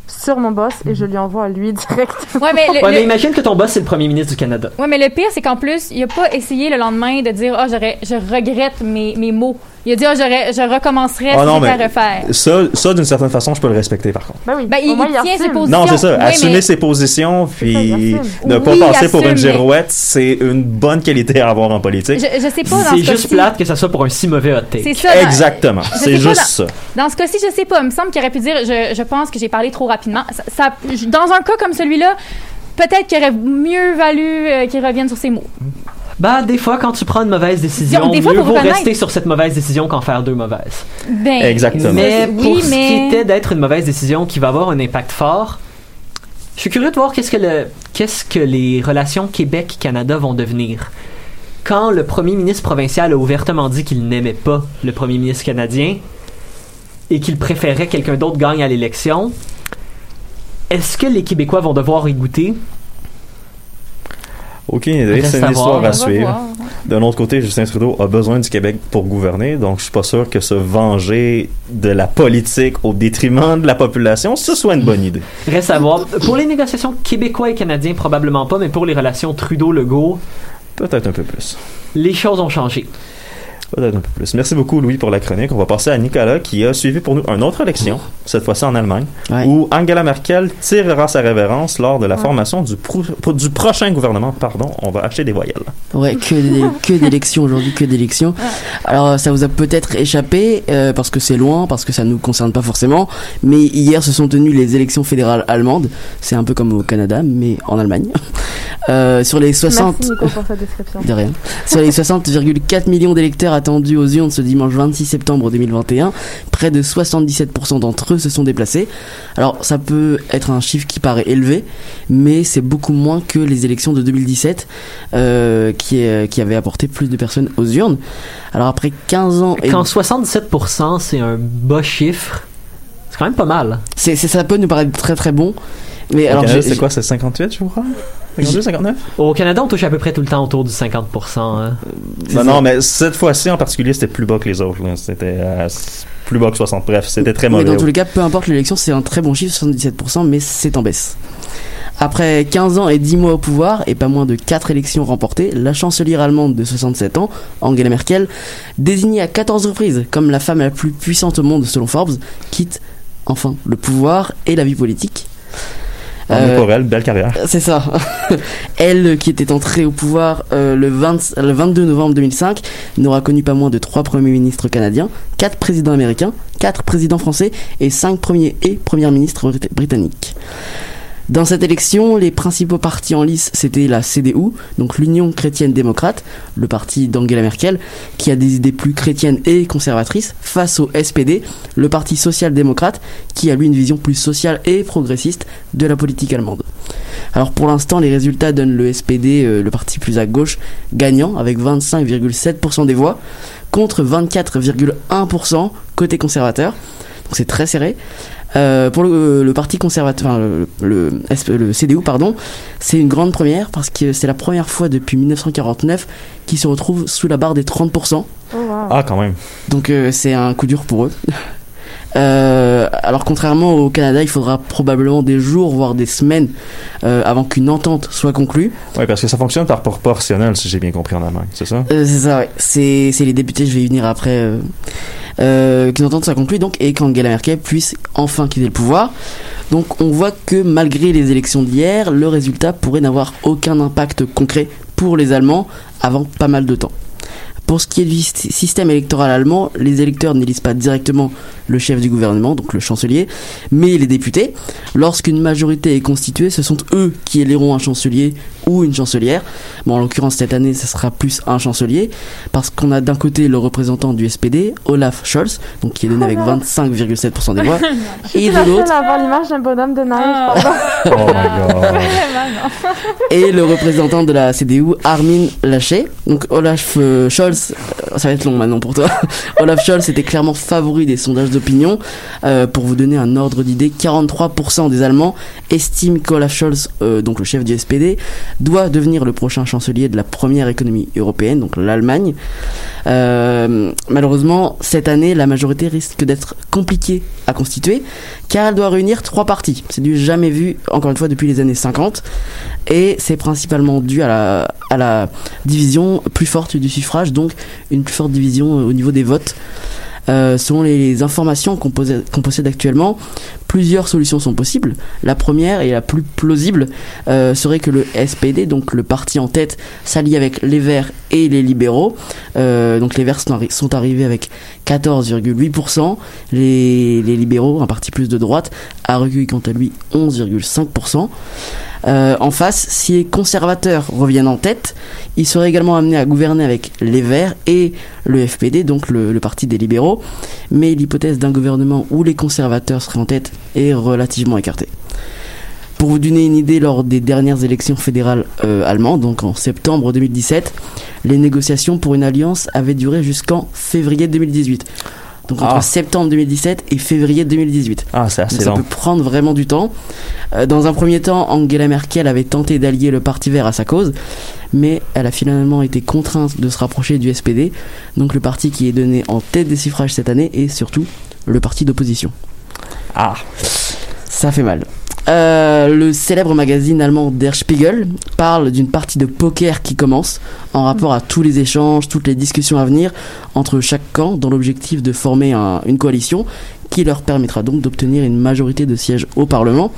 sur mon boss et je lui envoie à lui directement. Ouais, mais le, Ouais, mais le- imagine que ton boss c'est le premier ministre du Canada. ouais, mais le pire, c'est qu'en plus, il a pas essayé le lendemain de dire, ah, j'aurais, je regrette mes, mes mots. Il a dit, ah, j'aurais, je recommencerai Ah si non, c'était à mais- refaire. Ça, ça d'une certaine façon, je peux le respecter par contre. Ben oui. Ben, il- moins, il tient ses positions. Non, c'est ça. Oui, Assumer mais- ses positions, puis ne pas Oui, passer pour une mais- girouette, c'est une bonne qualité à avoir en politique. Je, je sais pas dans C'est ce juste cas-ci. plate que ça soit pour un si mauvais hot take. C'est ça. Exactement. je C'est juste dans- ça. Dans ce cas-ci, je sais pas. Il me semble qu'il aurait pu dire, je, je pense que j'ai parlé trop rapidement. Ça, ça- dans un cas comme celui-là, peut-être qu'il aurait mieux valu euh, qu'il revienne sur ses mots. Bah, des fois, quand tu prends une mauvaise décision, Des fois, mieux vaut rester sur cette mauvaise décision qu'en faire deux mauvaises. Ben, Exactement. Mais oui, pour ce mais- qui était d'être une mauvaise décision qui va avoir un impact fort, je suis curieux de voir qu'est-ce que le, qu'est-ce que les relations Québec-Canada vont devenir. Quand le premier ministre provincial a ouvertement dit qu'il n'aimait pas le premier ministre canadien et qu'il préférait que quelqu'un d'autre gagne à l'élection, est-ce que les Québécois vont devoir y goûter? Aucune idée. Reste C'est une histoire à suivre. D'un autre côté, Justin Trudeau a besoin du Québec pour gouverner, donc je suis pas sûr que se venger de la politique au détriment de la population, ce soit une bonne idée. Reste à voir. Pour les négociations québécois et canadiens, probablement pas, mais pour les relations Trudeau-Legault, Peut-être un peu plus. les choses ont changé. Peut-être un peu plus. Merci beaucoup, Louis, pour la chronique. On va passer à Nicolas, qui a suivi pour nous une autre élection, cette fois-ci en Allemagne, Ouais. où Angela Merkel tirera sa révérence lors de la formation du, pro- du prochain gouvernement. Pardon, on va acheter des voyelles. Ouais, que d'élections aujourd'hui, que d'élections. Alors ça vous a peut-être échappé euh, parce que c'est loin, parce que ça nous concerne pas forcément. Mais hier se sont tenues les élections fédérales allemandes. C'est un peu comme au Canada, mais en Allemagne. Euh, sur les 60 Merci Nico pour cette description. de rien. Sur les 60,4 millions d'électeurs attendus aux urnes ce dimanche 26 septembre 2021, près de 77% d'entre eux se sont déplacés. Alors ça peut être un chiffre qui paraît élevé, mais c'est beaucoup moins que les élections de 2017 euh, qui, est- qui avaient apporté plus de personnes aux urnes. Alors après 15 ans... et- Quand 77% c'est un bas chiffre, c'est quand même pas mal. c'est, c'est- ça peut nous paraître très très bon. Mais alors Canada, j'ai- c'est quoi, c'est 58, je crois? 52, 59? Au Canada, on touche à peu près tout le temps autour du 50%. hein. Non, non, mais cette fois-ci en particulier, c'était plus bas que les autres. C'était euh, plus bas que 60. Bref, c'était très Mais mauvais. dans tous les cas, peu importe l'élection, c'est un très bon chiffre, 77%, mais c'est en baisse. Après 15 ans et 10 mois au pouvoir, et pas moins de 4 élections remportées, la chancelière allemande de 67 ans, Angela Merkel, désignée à 14 reprises comme la femme la plus puissante au monde selon Forbes, quitte enfin le pouvoir et la vie politique. Euh, pour elle, belle carrière. c'est ça. Elle, qui était entrée au pouvoir euh, le, 20 le 22 novembre 2005, n'aura connu pas moins de trois premiers ministres canadiens, quatre présidents américains, quatre présidents français et cinq premiers et premières ministres brit- britanniques. Dans cette élection, les principaux partis en lice, c'était la CDU, donc l'Union chrétienne démocrate, le parti d'Angela Merkel, qui a des idées plus chrétiennes et conservatrices, face au SPD, le parti social-démocrate, qui a lui une vision plus sociale et progressiste de la politique allemande. Alors pour l'instant, les résultats donnent le SPD, euh, le parti plus à gauche, gagnant avec 25,7% des voix, contre 24,1% côté conservateur. Donc c'est très serré. Euh, pour le, le parti conservateur, enfin, le, le, SP le CDU, pardon, c'est une grande première parce que c'est la première fois depuis 1949 qu'ils se retrouvent sous la barre des 30%. Oh, wow. Ah, quand même. Donc euh, c'est un coup dur pour eux. Euh, alors contrairement au Canada, il faudra probablement des jours, voire des semaines euh, avant qu'une entente soit conclue. Oui, parce que ça fonctionne par proportionnel, si j'ai bien compris en Allemagne, c'est ça? Euh, c'est ça, ouais. C'est, c'est les députés, je vais y venir après, qu'une entente soit conclue, donc, et qu'Angela Merkel puisse enfin quitter le pouvoir. Donc, on voit que malgré les élections d'hier, le résultat pourrait n'avoir aucun impact concret pour les Allemands avant pas mal de temps. Pour ce qui est du sy- système électoral allemand, les électeurs n'élisent pas directement le chef du gouvernement, donc le chancelier, mais les députés. Lorsqu'une majorité est constituée, ce sont eux qui éliront un chancelier ou une chancelière. Bon, en l'occurrence, cette année, ce sera plus un chancelier, parce qu'on a d'un côté le représentant du SPD, Olaf Scholz, donc qui est donné avec 25,7% des voix, et de l'autre, à avoir l'image d'un bonhomme de neige. Pardon. Oh my god. et le représentant de la CDU, Armin Laschet. Donc Olaf euh, Scholz, ça va être long maintenant pour toi. Olaf Scholz était clairement favori des sondages d'opinion. Euh, pour vous donner un ordre d'idée, 43% des Allemands estiment qu'Olaf Scholz, euh, donc le chef du SPD, doit devenir le prochain chancelier de la première économie européenne, donc l'Allemagne. Euh, malheureusement, cette année, la majorité risque d'être compliquée à constituer, car elle doit réunir trois partis. C'est du jamais vu, encore une fois, depuis les années 50 et c'est principalement dû à la, à la division plus forte du suffrage, une plus forte division euh, au niveau des votes. Euh, selon les informations qu'on possède actuellement, plusieurs solutions sont possibles. La première et la plus plausible euh, serait que le SPD, donc le parti en tête, s'allie avec les Verts et les libéraux. Euh, donc les Verts sont, arri- sont arrivés avec 14,8%. Les, les libéraux, un parti plus de droite, a recueilli quant à lui 11,5%. Euh, en face, si les conservateurs reviennent en tête, ils seraient également amenés à gouverner avec les Verts et le FPD, donc le, le parti des libéraux. Mais l'hypothèse d'un gouvernement où les conservateurs seraient en tête est relativement écartée. Pour vous donner une idée, lors des dernières élections fédérales euh, allemandes, donc en septembre 2017, les négociations pour une alliance avaient duré jusqu'en février 2018. Donc entre Ah. septembre 2017 et février 2018. Ah, c'est Donc assez ça long. peut prendre vraiment du temps. Euh, dans un premier temps, Angela Merkel avait tenté d'allier le Parti vert à sa cause, mais elle a finalement été contrainte de se rapprocher du SPD, donc le parti qui est donné en tête des suffrages cette année et surtout le parti d'opposition. Ah, Ça fait mal. Euh, le célèbre magazine allemand Der Spiegel parle d'une partie de poker qui commence en rapport à tous les échanges, toutes les discussions à venir entre chaque camp dans l'objectif de former un- une coalition qui leur permettra donc d'obtenir une majorité de sièges au Parlement.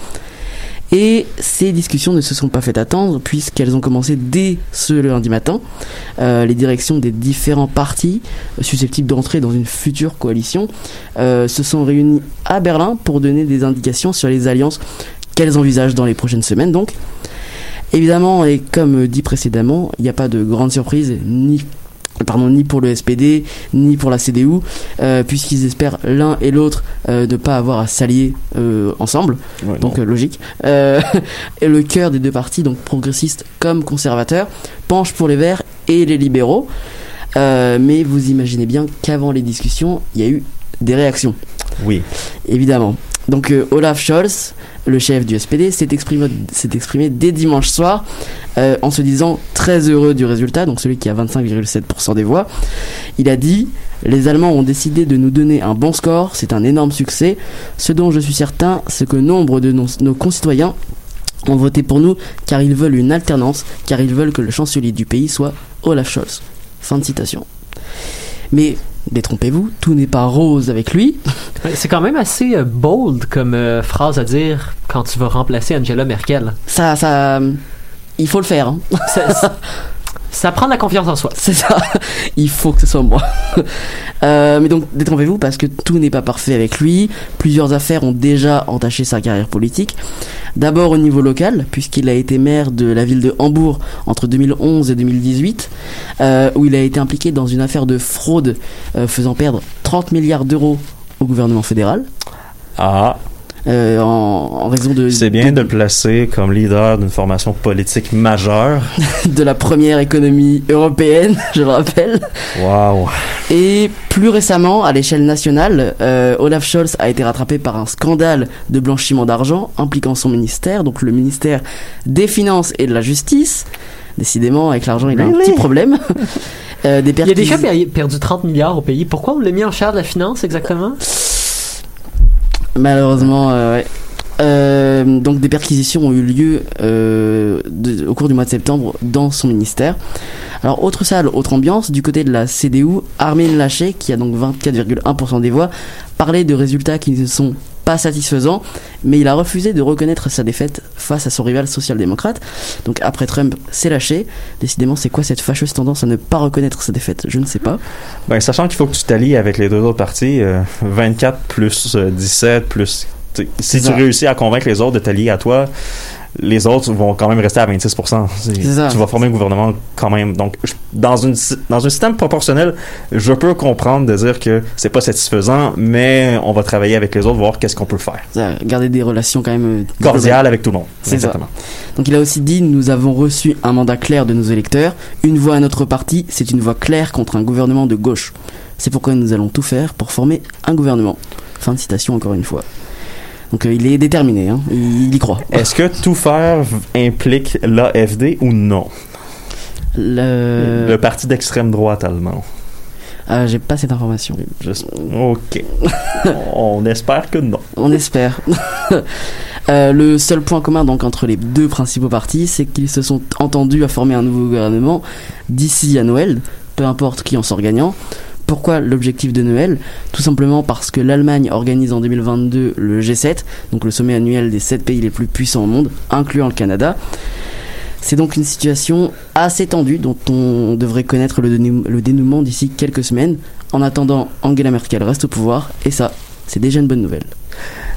Et ces discussions ne se sont pas faites attendre puisqu'elles ont commencé dès ce lundi matin. Euh, les directions des différents partis euh, susceptibles d'entrer dans une future coalition euh, se sont réunies à Berlin pour donner des indications sur les alliances qu'elles envisagent dans les prochaines semaines. Donc, évidemment, et comme dit précédemment, il n'y a pas de grande surprise ni pardon, ni pour le SPD, ni pour la CDU, euh, puisqu'ils espèrent l'un et l'autre euh, ne pas avoir à s'allier euh, ensemble ouais, donc euh, logique. Et le cœur des deux partis, donc progressistes comme conservateurs, penche pour les Verts et les libéraux. Mais vous imaginez bien qu'avant les discussions, il y a eu des réactions, oui. évidemment. Donc Olaf Scholz, le chef du SPD, s'est exprimé, dès dimanche soir euh, en se disant très heureux du résultat, donc celui qui a 25,7% des voix. Il a dit Les Allemands ont décidé de nous donner un bon score, c'est un énorme succès. Ce dont je suis certain, c'est que nombre de nos, nos concitoyens ont voté pour nous car ils veulent une alternance, car ils veulent que le chancelier du pays soit Olaf Scholz. Fin de citation. Mais détrompez-vous, tout n'est pas rose avec lui. C'est quand même assez euh, bold comme euh, phrase à dire quand tu vas remplacer Angela Merkel. Ça, ça, il faut le faire. hein. Ça, ça- prend de la confiance en soi. C'est ça. Il faut que ce soit moi. Euh, mais donc, détrompez-vous parce que tout n'est pas parfait avec lui. Plusieurs affaires ont déjà entaché sa carrière politique. D'abord au niveau local, puisqu'il a été maire de la ville de Hambourg entre 2011 et 2018, euh, où il a été impliqué dans une affaire de fraude euh, faisant perdre 30 milliards d'euros au gouvernement fédéral. Ah, euh, en, en raison de, c'est bien de le placer comme leader d'une formation politique majeure. de la première économie européenne, je le rappelle. Waouh. Et plus récemment, à l'échelle nationale, euh, Olaf Scholz a été rattrapé par un scandale de blanchiment d'argent impliquant son ministère, donc le ministère des Finances et de la Justice. Décidément, avec l'argent, il a un petit problème. Euh, des Il a déjà perdu 30 milliards au pays. Pourquoi on l'a mis en charge de la finance exactement? Malheureusement, euh. Euh, donc des perquisitions ont eu lieu euh, au cours du mois de septembre dans son ministère. Alors autre salle, autre ambiance, du côté de la CDU, Armin Laschet, qui a donc 24,1% des voix, parlait de résultats qui ne sont pas satisfaisant, mais il a refusé de reconnaître sa défaite face à son rival social-démocrate. Donc après Trump s'est lâché. Décidément, c'est quoi cette fâcheuse tendance à ne pas reconnaître sa défaite? Je ne sais pas. Ben, sachant qu'il faut que tu t'allies avec les deux autres partis, euh, 24 plus euh, 17 plus... tu sais, Si tu réussis à convaincre les autres de t'allier à toi, les autres vont quand même rester à 26 C'est- C'est ça. Tu vas former un gouvernement quand même. Donc, je- dans, une, dans un système proportionnel, je peux comprendre de dire que c'est pas satisfaisant, mais on va travailler avec les autres, voir qu'est-ce qu'on peut faire. Ça, Garder des relations quand même euh, Cordial avec tout le monde. C'est ça. Exactement. Donc il a aussi dit nous avons reçu un mandat clair de nos électeurs. Une voix à notre parti, c'est une voix claire contre un gouvernement de gauche. C'est pourquoi nous allons tout faire pour former un gouvernement. Fin de citation encore une fois. Donc euh, il est déterminé, hein. il, y croit. Est-ce que tout faire implique l'AFD ou non? Le... Le parti d'extrême droite allemand. Ah, j'ai pas cette information. Ok. On espère que non. On espère. Euh, le seul point commun donc entre les deux principaux partis, c'est qu'ils se sont entendus à former un nouveau gouvernement d'ici à Noël, peu importe qui en sort gagnant. Pourquoi l'objectif de Noël? Tout simplement parce que l'Allemagne organise en 2022 le G7, donc le sommet annuel des 7 pays les plus puissants au monde, incluant le Canada. C'est donc une situation assez tendue dont on devrait connaître le, dénou- le dénouement d'ici quelques semaines. En attendant, Angela Merkel reste au pouvoir et ça, c'est déjà une bonne nouvelle.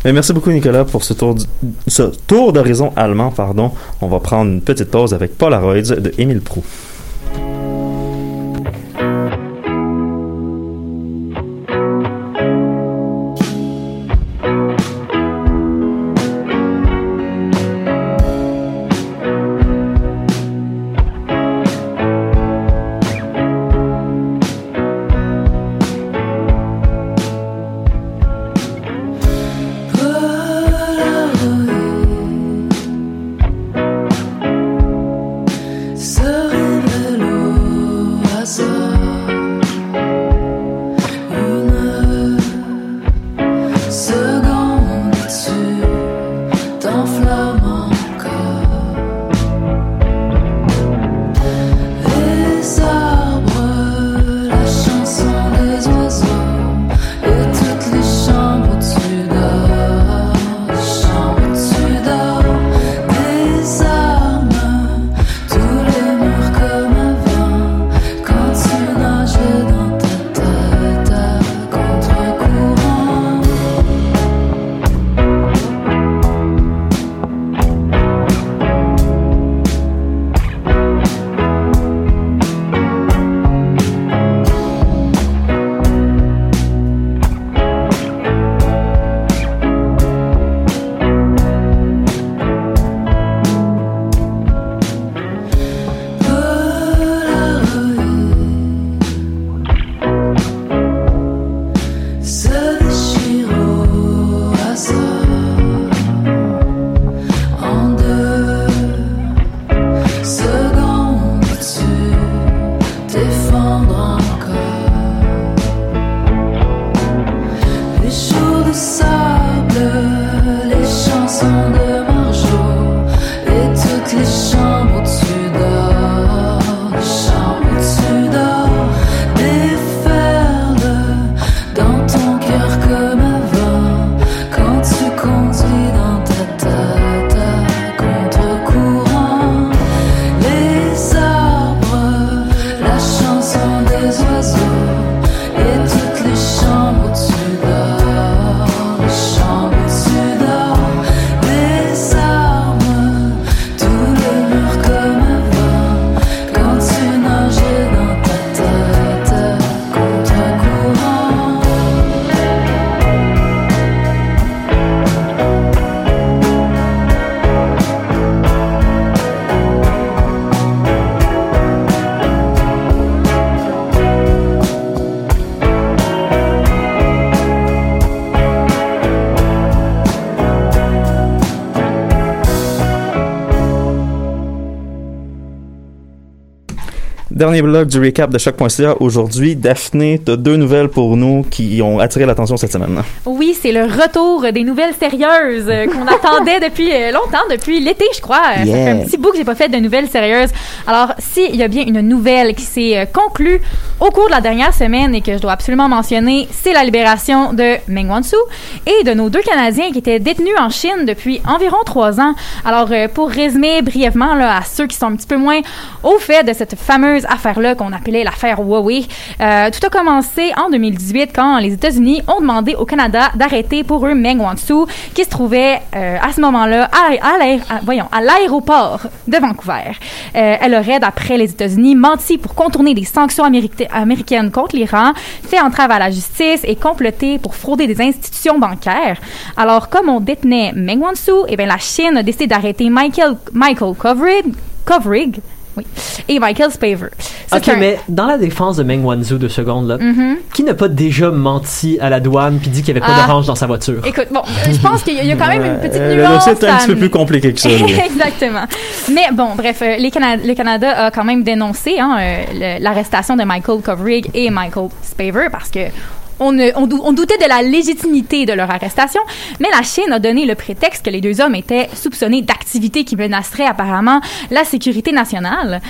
Merci beaucoup Nicolas pour ce tour, du- ce tour d'horizon allemand. Pardon. On va prendre une petite pause avec Polaroids de Émile Proux. Dernier blog du recap de choc.ca aujourd'hui. Daphné, tu as deux nouvelles pour nous qui ont attiré l'attention cette semaine. Oui, c'est le retour des nouvelles sérieuses euh, qu'on attendait depuis euh, longtemps, depuis l'été, je crois. Euh, Ça Yeah. fait un petit bout que j'ai pas fait de nouvelles sérieuses. Alors, s'il y a bien une nouvelle qui s'est euh, conclue au cours de la dernière semaine et que je dois absolument mentionner, c'est la libération de Meng Wanzhou et de nos deux Canadiens qui étaient détenus en Chine depuis environ trois ans. Alors, euh, pour résumer brièvement là, à ceux qui sont un petit peu moins au fait de cette fameuse affaire-là qu'on appelait l'affaire Huawei, euh, tout a commencé en 2018 quand les États-Unis ont demandé au Canada d'arrêter pour eux Meng Wanzhou qui se trouvait euh, à ce moment-là à, l'aéroport de Vancouver. Euh, elle aurait, d'après les États-Unis, menti pour contourner des sanctions américa- américaines contre l'Iran, fait entrave à la justice et comploté pour frauder des institutions bancaires. Alors, comme on détenait Meng Wanzhou, eh bien, la Chine a décidé d'arrêter Michael, Michael Kovrig, Kovrig oui, et Michael Spaver. Ça, Ok, c'est un- mais dans la défense de Meng Wanzhou de seconde, là, Mhm. qui n'a pas déjà menti à la douane puis dit qu'il n'y avait pas Ah. d'orange dans sa voiture? Écoute, bon, je pense qu'il y, a- il y a quand même une petite nuance. dossier est un petit peu plus compliqué que ça. Exactement. Mais bon, bref, euh, les Cana- le Canada a quand même dénoncé hein, euh, l'arrestation de Michael Kovrig et Michael Spaver parce que on, ne- on dou- on doutait de la légitimité de leur arrestation, mais la Chine a donné le prétexte que les deux hommes étaient soupçonnés d'activités qui menaceraient apparemment la sécurité nationale.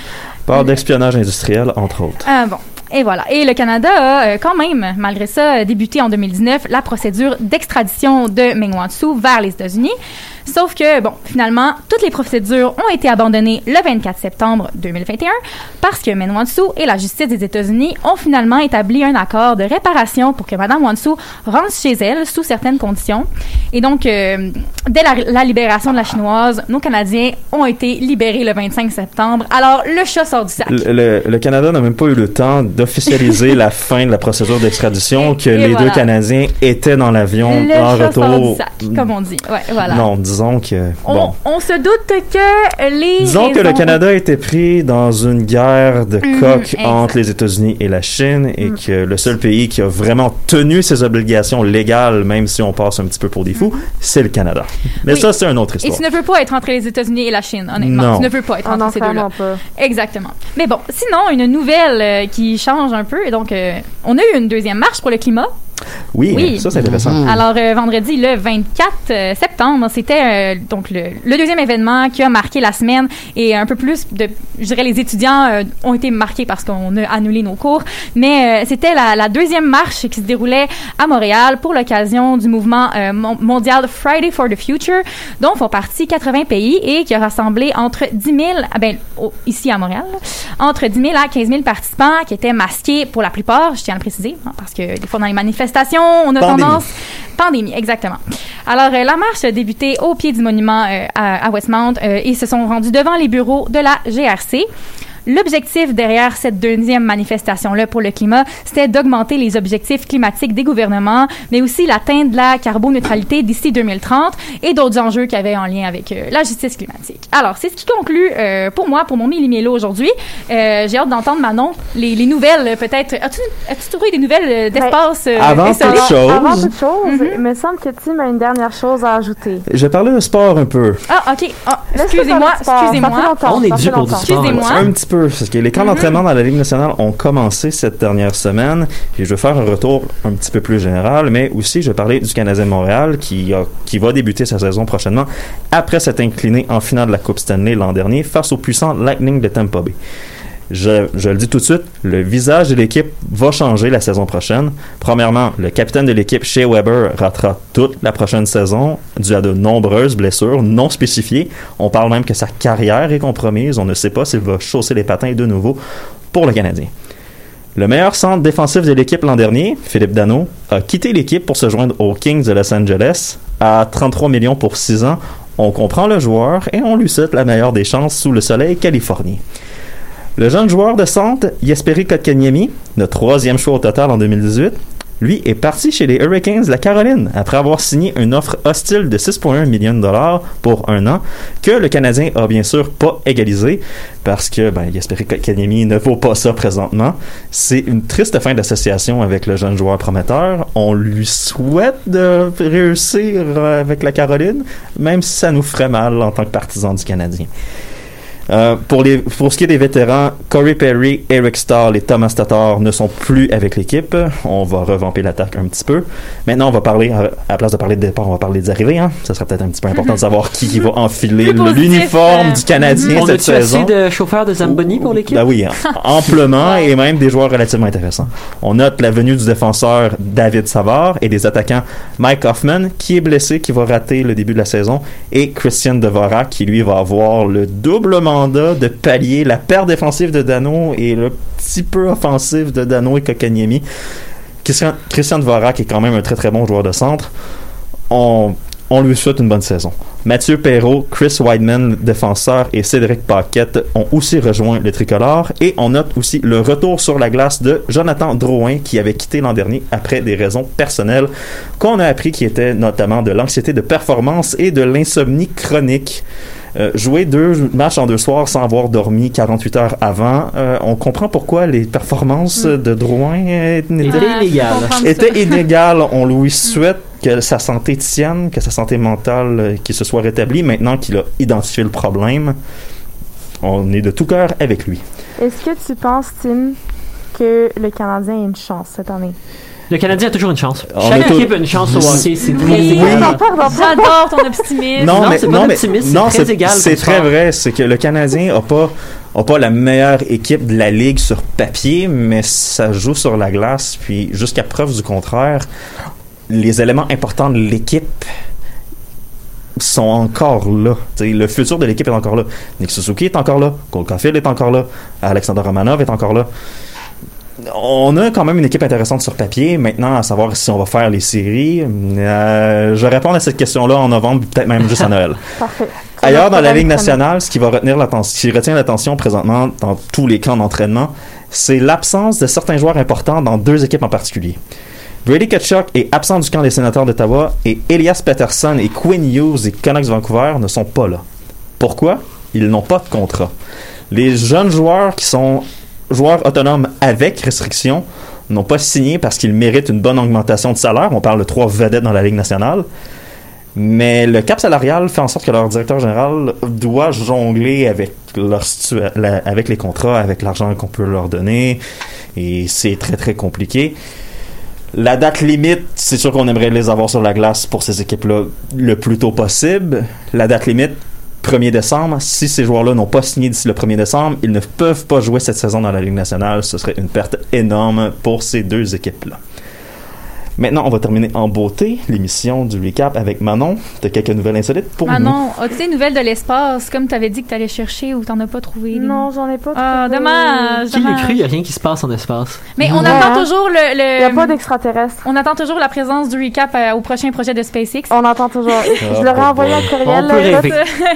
Par d'espionnage industriel, entre autres. Ah, bon. Et voilà. Et le Canada a euh, quand même, malgré ça, euh, débuté en 2019 la procédure d'extradition de Meng Wanzhou vers les États-Unis. Sauf que, bon, finalement, toutes les procédures ont été abandonnées le 24 septembre 2021 parce que Meng Wanzhou et la justice des États-Unis ont finalement établi un accord de réparation pour que Mme Wanzhou rentre chez elle sous certaines conditions. Et donc, euh, dès la, la libération de la chinoise, nos Canadiens ont été libérés le 25 septembre. Alors, le chat sort du sac. Le, le- le Canada n'a même pas eu le temps d'officialiser la fin de la procédure d'extradition, que Et les voilà. deux Canadiens étaient dans l'avion Le en chat sort retour. du sac, comme on dit. Ouais, voilà. Non, disons que. On, Bon. on se doute que les. Disons que le Canada était pris dans une guerre de Mhm, coq entre les États-Unis et la Chine et Mhm. que le seul pays qui a vraiment tenu ses obligations légales, même si on passe un petit peu pour des fous, c'est le Canada. Mais. Oui. ça, c'est une autre Et histoire. tu ne veux pas être entre les États-Unis et la Chine, honnêtement. Non. Tu ne veux pas être Ah entre non, ces deux-là. Exactement. Mais bon, sinon, une nouvelle euh, qui change un peu. Et donc, euh, on a eu une deuxième marche pour le climat. Oui, Oui. ça, c'est intéressant. Mhm. Alors, euh, vendredi, le 24 euh, septembre, c'était euh, donc le, le deuxième événement qui a marqué la semaine et un peu plus de, je dirais, les étudiants euh, ont été marqués parce qu'on a annulé nos cours, mais euh, c'était la, la deuxième marche qui se déroulait à Montréal pour l'occasion du mouvement euh, mon- mondial Friday for the Future, dont font partie 80 pays et qui a rassemblé entre 10 000, ah ben, au- ici à Montréal, entre 10 000 à 15 000 participants qui étaient masqués pour la plupart, je tiens à le préciser, hein, parce que des fois dans les manifestations, on a Pandémie. tendance Pandémie, exactement. Alors, euh, la marche a débuté au pied du monument euh, à, à Westmount euh, et se sont rendus devant les bureaux de la GRC. L'objectif derrière cette deuxième manifestation-là pour le climat, c'était d'augmenter les objectifs climatiques des gouvernements, mais aussi l'atteinte de la carboneutralité d'ici 2030 et d'autres enjeux qui avaient en lien avec euh, la justice climatique. Alors, c'est ce qui conclut euh, pour moi, pour mon millimélo aujourd'hui. Euh, J'ai hâte d'entendre, Manon, les, les nouvelles, euh, peut-être. As-tu as trouvé des nouvelles euh, d'espace euh, Avant toute chose- Avant toute chose, Mhm. il me semble que Tim a une dernière chose à ajouter. Je parlais de sport un peu. Ah, OK. Ah, excusez-moi, excusez-moi. On est dû pour du sport. Excusez-moi. Un petit peu, parce que les camps d'entraînement dans la Ligue nationale ont commencé cette dernière semaine. Puis je vais faire un retour un petit peu plus général, mais aussi je vais parler du Canadien de Montréal qui, a- qui va débuter sa saison prochainement après s'être incliné en finale de la Coupe Stanley l'an dernier face au puissant Lightning de Tampa Bay. Je, le dis tout de suite, le visage de l'équipe va changer la saison prochaine. Premièrement, le capitaine de l'équipe, Shea Weber, ratera toute la prochaine saison dû à de nombreuses blessures non spécifiées. On parle même que sa carrière est compromise. On ne sait pas s'il va chausser les patins de nouveau pour le Canadien. Le meilleur centre défensif de l'équipe l'an dernier, Philippe Dano, a quitté l'équipe pour se joindre aux Kings de Los Angeles à 33 millions pour 6 ans. On comprend le joueur et on lui souhaite la meilleure des chances sous le soleil californien. Le jeune joueur de centre, Jesperi Kotkaniemi, notre troisième choix au total en 2018, lui est parti chez les Hurricanes de la Caroline après avoir signé une offre hostile de 6,1 millions de dollars pour un an que le Canadien a bien sûr pas égalisé parce que ben, Kotkaniemi ne vaut pas ça présentement. C'est une triste fin d'association avec le jeune joueur prometteur. On lui souhaite de réussir euh, avec la Caroline, même si ça nous ferait mal en tant que partisans du Canadien. Euh, pour, les, pour ce qui est des vétérans, Corey Perry, Eric Stahl et Thomas Tatar ne sont plus avec l'équipe. On va revamper l'attaque un petit peu. Maintenant, on va parler, à la place de parler de départ, on va parler des arrivées. Hein. Ça serait peut-être un petit peu important de savoir qui, qui va enfiler l'uniforme euh, du Canadien On cette a-tu assez saison. de chauffeurs de Zamboni pour l'équipe? Ben oui, hein. amplement et même des joueurs relativement intéressants. On note la venue du défenseur David Savard et des attaquants Mike Hoffman qui est blessé, qui va rater le début de la saison et Christian Devorak qui lui va avoir le double de pallier la perte défensive de Dano et le petit peu offensif de Dano et Kokaniemi. Christian, Christian Dvorak est quand même un très très bon joueur de centre. On, on lui souhaite une bonne saison. Mathieu Perrault, Chris Weidman, défenseur, et Cédric Paquette ont aussi rejoint le tricolore. Et on note aussi le retour sur la glace de Jonathan Drouin, qui avait quitté l'an dernier après des raisons personnelles, qu'on a appris qui étaient notamment de l'anxiété de performance et de l'insomnie chronique. Euh, jouer deux matchs en deux soirs sans avoir dormi 48 heures avant, euh, on comprend pourquoi les performances de Drouin n'étaient C'était illégal. je comprends ça. était inégal. On lui souhaite que sa santé tienne, que sa santé mentale euh, qu'il se soit rétablie maintenant qu'il a identifié le problème. On est de tout cœur avec lui. Est-ce que tu penses, Tim, que le Canadien a une chance cette année? Le Canadien a toujours une chance. On Chaque équipe a une chance au hockey. C'est très Oui. J'adore ton optimisme. Non, c'est pas optimiste, c'est très égal c'est vrai. C'est que le Canadien a pas a pas la meilleure équipe de la ligue sur papier, mais ça joue sur la glace. Puis jusqu'à preuve du contraire, les éléments importants de l'équipe sont encore là. T'sais, le futur de l'équipe est encore là. Nick Suzuki est encore là. Cole Caulfield est encore là. Alexander Romanov est encore là. On a quand même une équipe intéressante sur papier. Maintenant, à savoir si on va faire les séries, euh, je réponds à cette question-là en novembre, peut-être même juste à Noël. Parfait. Ailleurs dans la Ligue nationale, ce qui va retenir l'attention, qui retient l'attention présentement dans tous les camps d'entraînement, c'est l'absence de certains joueurs importants dans deux équipes en particulier. Brady Kachuk est absent du camp des sénateurs d'Ottawa et Elias Peterson et Quinn Hughes et Canucks Vancouver ne sont pas là. Pourquoi? Ils n'ont pas de contrat. Les jeunes joueurs qui sont joueurs autonomes avec restriction n'ont pas signé parce qu'ils méritent une bonne augmentation de salaire. On parle de trois vedettes dans la Ligue nationale. Mais le cap salarial fait en sorte que leur directeur général doit jongler avec leur avec les contrats, avec l'argent qu'on peut leur donner, et c'est très très compliqué. La date limite, c'est sûr qu'on aimerait les avoir sur la glace pour ces équipes-là le plus tôt possible. La date limite, 1er décembre. Si ces joueurs-là n'ont pas signé d'ici le 1er décembre, ils ne peuvent pas jouer cette saison dans la Ligue nationale. Ce serait une perte énorme pour ces deux équipes-là. Maintenant, on va terminer en beauté l'émission du recap avec Manon. T'as quelques nouvelles insolites pour nous? Manon, as-tu des nouvelles de l'espace? Comme tu avais dit que tu allais chercher ou t'en as pas trouvé? les- Non, j'en ai pas Ah, trouvé. dommage. Qui cru? Il n'y a rien qui se passe en espace. Mais on Ouais, attend hein. toujours le. Il n'y a pas d'extraterrestre. on attend toujours la présence du recap euh, au prochain projet de SpaceX. On entend toujours. je leur ai boy. envoyé un courriel.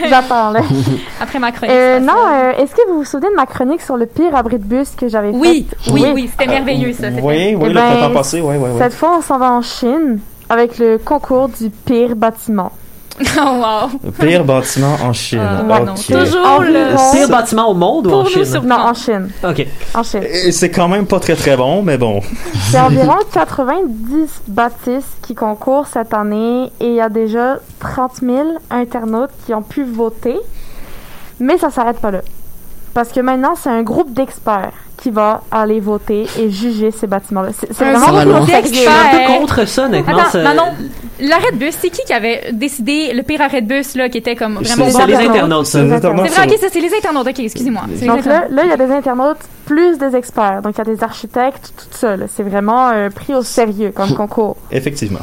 J'attends, là. Après ma chronique. Euh, non, euh, est-ce que vous vous souvenez de ma chronique sur le pire abri de bus que j'avais Oui, fait? oui, oui, c'était merveilleux ça. Oui, oui, Eh le ben, printemps passé, oui, oui, oui. Cette fois, on s'en va en Chine avec le concours du pire bâtiment. Oh, wow. Le pire bâtiment en Chine. Ah, ouais, Ok. toujours le. Pire bâtiment au monde ou Pour en nous Chine? sur- Non, en Chine. Ok. En Chine. Et C'est quand même pas très très bon, mais bon. C'est environ 90 bâtisses qui concourent cette année et il y a déjà 30 000 internautes qui ont pu voter. Mais ça s'arrête pas là. Parce que maintenant, c'est un groupe d'experts qui va aller voter et juger ces bâtiments-là. C'est vraiment Je suis un peu contre ça, honnêtement. Attends, ça- Manon, l'arrêt de bus, c'est qui qui avait décidé le pire arrêt de bus là, qui était comme vraiment C'est- C'est les Internautes. ça. C'est les C'est internautes C'est vrai, ok, ça c'est les internautes, ok, excusez-moi. Donc là, il y a des internautes plus des experts. Donc il y a des architectes, tout ça. C'est vraiment pris au sérieux comme concours. Effectivement.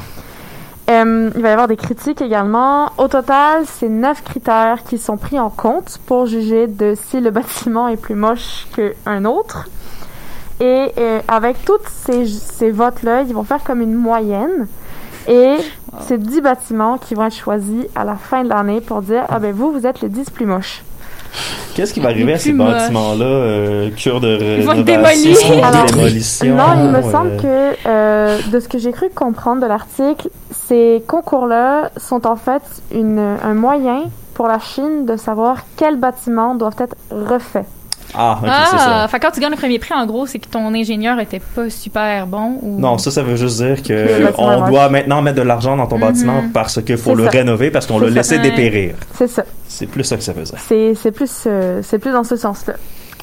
Euh, il va y avoir des critiques également. Au total, c'est neuf critères qui sont pris en compte pour juger de si le bâtiment est plus moche qu'un autre. Et euh, avec tous ces, ces votes-là, ils vont faire comme une moyenne. Et c'est 10 bâtiments qui vont être choisis à la fin de l'année pour dire Ah ben vous, vous êtes les 10 plus moches. Qu'est-ce qui va arriver à ces bâtiments-là? Euh, cure de Ils vont être rénovation. Alors, démolition. Non, il me euh, semble que euh, de ce que j'ai cru comprendre de l'article, ces concours-là sont en fait une, un moyen pour la Chine de savoir quels bâtiments doivent être refaits. Ah, ok, c'est ah, ça. fait que quand tu gagnes le premier prix, en gros, c'est que ton ingénieur était pas super bon ou... Non, ça, ça veut juste dire Que on doit maintenant mettre de l'argent dans ton Mhm. bâtiment parce qu'il faut C'est le ça. rénover parce qu'on C'est l'a ça. laissé Ouais. dépérir. C'est ça. C'est plus ça que ça veut dire. C'est c'est plus, euh, c'est plus dans ce sens-là.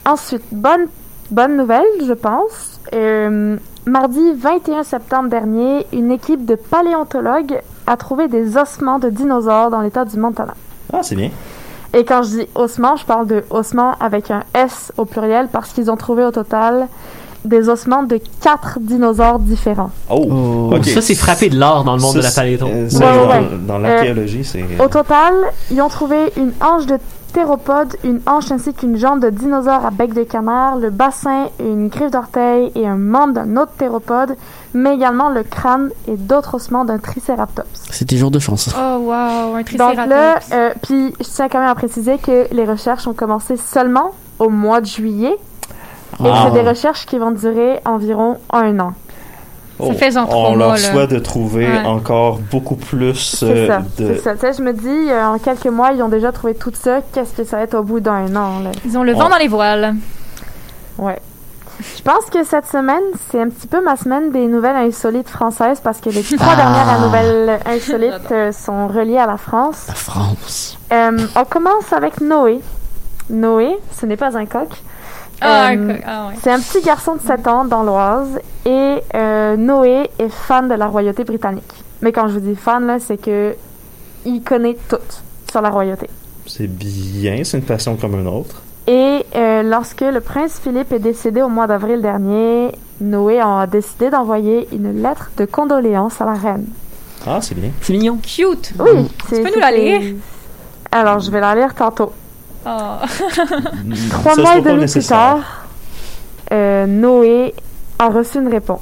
Ensuite, bonne, bonne nouvelle, je pense. Euh, mardi 21 septembre dernier, une équipe de paléontologues a trouvé des ossements de dinosaures dans l'état du Montana. Ah, c'est bien. Et quand je dis ossements, je parle de ossements avec un S au pluriel parce qu'ils ont trouvé au total des ossements de quatre dinosaures différents. Oh, Oh. Ça, c'est frapper de l'or dans le monde Ça, de la paléto. euh, ça, Ouais, ouais, dans, dans l'archéologie, c'est. Au total, ils ont trouvé une hanche de théropode, une hanche ainsi qu'une jambe de dinosaure à bec de canard, le bassin, une griffe d'orteil et un membre d'un autre théropode, mais également le crâne et d'autres ossements d'un tricératops. C'était jour de chance. Oh, wow, un Donc là, tricératops. euh, puis je tiens quand même à préciser que les recherches ont commencé seulement au mois de juillet et que Ah. c'est des recherches qui vont durer environ un an. Oh, fait genre trois On leur souhaite de trouver Ouais. encore beaucoup plus C'est euh, ça, de. ça. Tu sais, je me dis, euh, en quelques mois, ils ont déjà trouvé tout ça. Qu'est-ce que ça va être au bout d'un an, là? Ils ont le vent On- dans les voiles. Ouais. Je pense que cette semaine, c'est un petit peu ma semaine des nouvelles insolites françaises parce que les trois Ah. dernières nouvelles insolites euh, sont reliées à la France. La France. Euh, on commence avec Noé. Noé, ce n'est pas un coq. Ah, Euh, ah ouais. C'est un petit garçon de 7 ans dans l'Oise et euh, Noé est fan de la royauté britannique. Mais quand je vous dis fan, là, c'est que il connaît tout sur la royauté. C'est bien, c'est une passion comme une autre. Et euh, lorsque le prince Philippe est décédé au mois d'avril dernier, Noé a décidé d'envoyer une lettre de condoléances à la reine. Ah, c'est bien. C'est mignon. Cute. Oui, c'est- peux nous la lire? Alors, je vais la lire tantôt. Oh. Trois mois et demi plus tard, euh, Noé a reçu une réponse.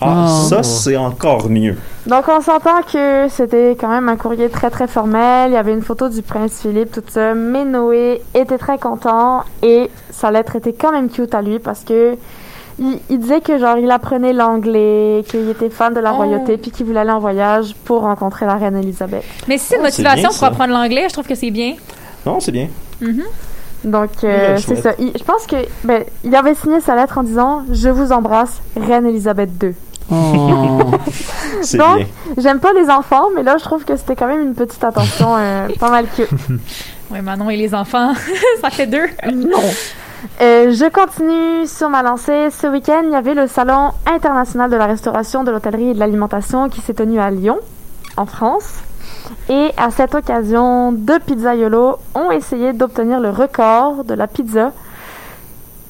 Ah, Oh. ça, c'est encore mieux. Donc, on s'entend que c'était quand même un courrier très, très formel. Il y avait une photo du prince Philippe, tout ça. Mais Noé était très content et sa lettre était quand même cute à lui parce que il, il disait que, genre, il apprenait l'anglais, qu'il était fan de la Oh. royauté puis qu'il voulait aller en voyage pour rencontrer la reine Elisabeth. Mais si c'est une c'est motivation bien, pour apprendre l'anglais, je trouve que c'est bien. Non, c'est bien. Donc, euh, Ouais, c'est ça. Il- je pense que, ben, il avait signé sa lettre en disant Je vous embrasse, reine Elisabeth II. Oh. C'est Donc, bien. J'aime pas les enfants, mais là, je trouve que c'était quand même une petite attention euh, pas mal cute. Oui, Manon et les enfants, ça fait deux. Non. Euh, je continue sur ma lancée. Ce week-end, il y avait le Salon international de la restauration, de l'hôtellerie et de l'alimentation qui s'est tenu à Lyon, en France. Et à cette occasion, deux pizzaiolos ont essayé d'obtenir le record de la pizza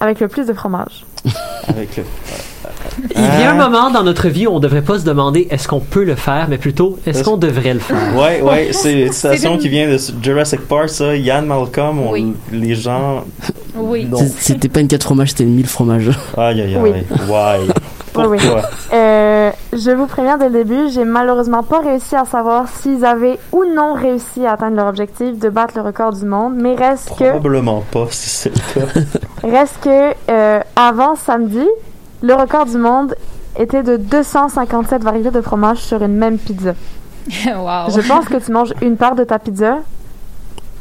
avec le plus de fromage. Avec le. Il y a un Ah. moment dans notre vie où on devrait pas se demander est-ce qu'on peut le faire, mais plutôt est-ce qu'on devrait le faire? Ouais, ouais, c'est une citation qui vient de Jurassic Park, ça. Yann Malcolm, on- Oui. les gens. Oui. C'était pas une 4 fromages, c'était une 1000 fromages. Aïe, aïe, aïe. Oui. Why? Pourquoi? Oui, Euh, je vous préviens dès le début, j'ai malheureusement pas réussi à savoir s'ils avaient ou non réussi à atteindre leur objectif de battre le record du monde, mais reste que Probablement pas, si c'est le cas. Reste que euh, avant samedi, le record du monde était de 257 variétés de fromage sur une même pizza. wow. Je pense que tu manges une part de ta pizza,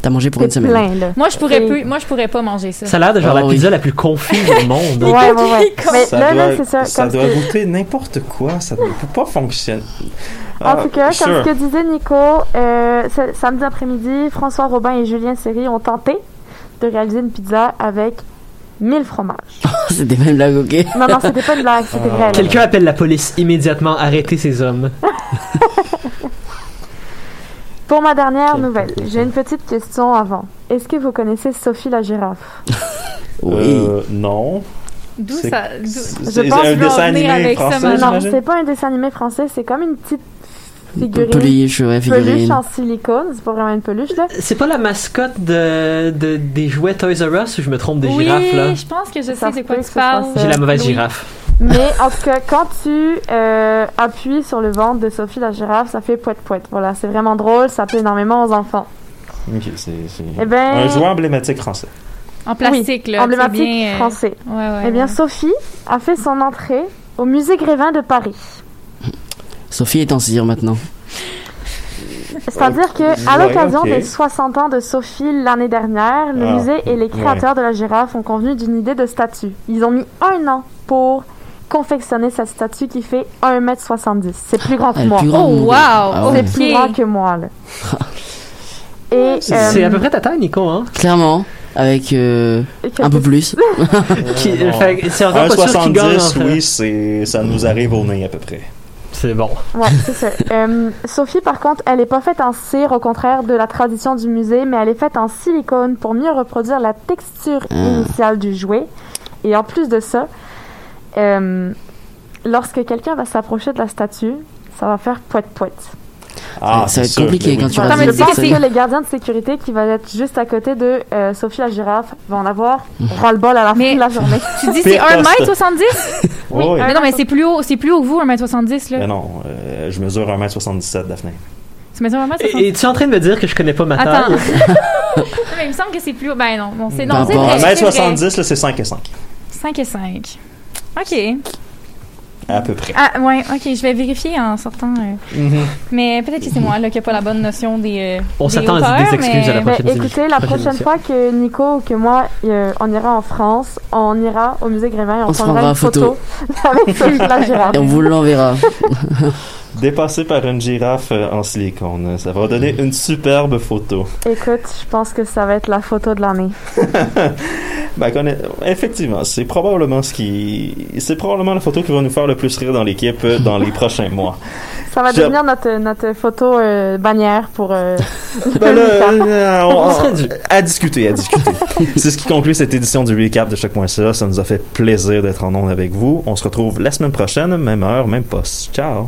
T'as mangé pour une semaine. plein là. Moi, je pourrais Et- plus, moi, je pourrais pas manger ça. Ça a l'air de genre Ah la oui. pizza la plus confuse au monde. Ouais, ouais, ouais. Mais ça là, doit, là, c'est ça. ça comme doit ce que- goûter n'importe quoi, ça ne peut pas fonctionner. En Ah, tout cas, sure. comme ce que disait Nico, euh, ce- samedi après-midi, François Robin et Julien Serry ont tenté de réaliser une pizza avec 1000 fromages. C'était pas une blague, ok. Non, non, c'était pas une blague, c'était Ah. vrai. Quelqu'un appelle la police immédiatement, arrêtez ces hommes. Pour ma dernière nouvelle, j'ai une petite question avant. Est-ce que vous connaissez Sophie la girafe? Oui. Euh, non. D'où ça? C'est Je c'est pense un dessin animé avec ça, français, non, c'est pas un dessin animé français, c'est comme une petite figurine. Peluche, ouais, peluche en silicone, c'est pas vraiment une peluche là. C'est pas la mascotte de, de- des jouets Toys R Us ou je me trompe des oui, girafes là? je pense que je Ça sais de quoi tu parles. J'ai la mauvaise Oui. girafe. Mais en tout cas, quand tu euh, appuies sur le ventre de Sophie la girafe, ça fait poète poète. Voilà, c'est vraiment drôle, ça plaît énormément aux enfants. Ok, c'est Eh ben- un jouet emblématique français. En plastique, là. Emblématique bien, euh, français. Ouais, ouais. Eh bien, ouais. Sophie a fait son entrée au musée Grévin de Paris. Sophie est en cire maintenant. C'est-à-dire que, à l'occasion des 60 ans de Sophie l'année dernière, le Ah, musée et les créateurs de la girafe ont convenu d'une idée de statue. Ils ont mis un an pour confectionner cette statue qui fait 1m70. C'est plus grand que moi. plus grand Oh, wow! Ah ouais. C'est plus grand que moi, là. Et, C'est euh, à peu près ta taille, Nico, hein? Clairement, avec euh, un peu plus. C'est encore pas sûr qu'il gagne. en 1,70, fait. oui, c'est, ça nous arrive au nez à peu près. C'est bon. Ouais, c'est ça. Euh, Sophie, par contre, elle est pas faite en cire, au contraire de la tradition du musée, mais elle est faite en silicone pour mieux reproduire la texture Ah. initiale du jouet. Et en plus de ça, euh, lorsque quelqu'un va s'approcher de la statue, ça va faire poète poète. Ah, Ça va être compliqué quand tu vas ça. que les gardiens de sécurité qui vont être juste à côté de euh, Sophie la girafe vont en avoir ras-le-bol à la fin de la journée. Tu dis c'est Pire 1m70? Oui, oui. Mais non, mais c'est plus haut, c'est plus haut que vous, 1m70, là. Mais non, euh, je mesure 1m77, Daphné. Tu mesures 1m70? Et es-tu en train de me dire que je connais pas ma taille? Attends. Non, mais il me semble que c'est plus haut. Ben non, non, c'est non, c'est vrai. 1m70, là, c'est 5 et 5. 5 et 5. OK. À peu près. Ah, ouais, OK, je vais vérifier en sortant. euh. Mhm. Mais peut-être que c'est moi, là, qui n'a pas la bonne notion des. euh, On des s'attend à hauteurs, des excuses à la mais- Ben, prochaine émission. écoutez, la Prochaine prochaine fois que Nico ou que moi, euh, on ira en France, on ira au musée Grévin et on, On se prendra prendra une en photo. photo avec Sophie la girafe. Et on vous l'enverra. Dépassé par une girafe euh, en silicone. Ça va donner une superbe photo. Écoute, je pense que ça va être la photo de l'année. Ben, effectivement, c'est probablement ce qui, c'est probablement la photo qui va nous faire le plus rire dans l'équipe euh, dans les prochains mois. Ça va Je- devenir notre, notre photo euh, bannière pour... euh, Ben là, euh, On serait dû. à discuter, à discuter. c'est ce qui conclut cette édition du recap de Choc.ca. Ça nous a fait plaisir d'être en ondes avec vous. On se retrouve la semaine prochaine, même heure, même poste. Ciao.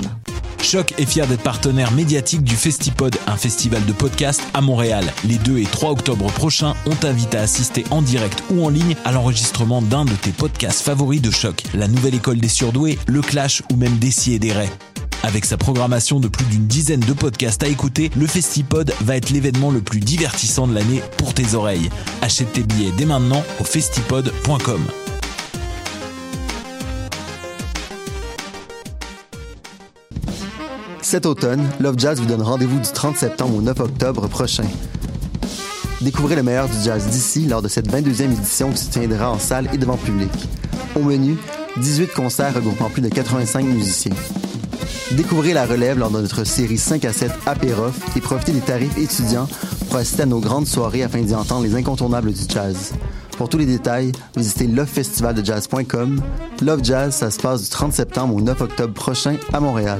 Choc est fier d'être partenaire médiatique du Festipod, un festival de podcast à Montréal. Les 2 et 3 octobre prochains, on t'invite à assister en direct ou en ligne à l'enregistrement d'un de tes podcasts favoris de Choc, la nouvelle école des surdoués, le Clash ou même Dessy et des Raies. Avec sa programmation de plus d'une dizaine de podcasts à écouter, le Festipod va être l'événement le plus divertissant de l'année pour tes oreilles. Achète tes billets dès maintenant au festipod.com. Cet automne, Love Jazz vous donne rendez-vous du 30 septembre au 9 octobre prochain. Découvrez le meilleur du jazz d'ici lors de cette 22e édition qui se tiendra en salle et devant public. Au menu, 18 concerts regroupant plus de 85 musiciens. Découvrez la relève lors de notre série 5 à 7 Apérof et profitez des tarifs étudiants pour assister à nos grandes soirées afin d'y entendre les incontournables du jazz. Pour tous les détails, visitez lovefestivalдejazz.com. Love Jazz, ça se passe du 30 septembre au 9 octobre prochain à Montréal.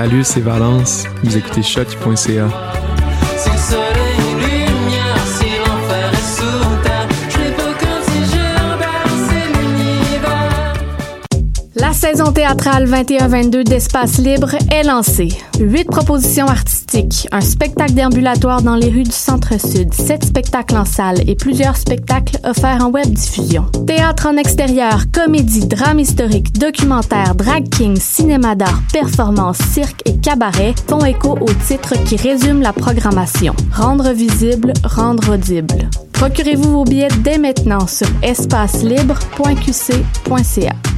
Salut, c'est Valence. Vous écoutez choc.ca. La saison théâtrale 21-22 d'Espace Libre est lancée. Huit propositions artistiques Un spectacle déambulatoire dans les rues du Centre-Sud, sept spectacles en salle et plusieurs spectacles offerts en web diffusion. Théâtre en extérieur, comédie, drame historique, documentaire, drag king, cinéma d'art, performance, cirque et cabaret font écho au titre qui résume la programmation. Rendre visible, rendre audible. Procurez-vous vos billets dès maintenant sur espacelibre.qc.ca.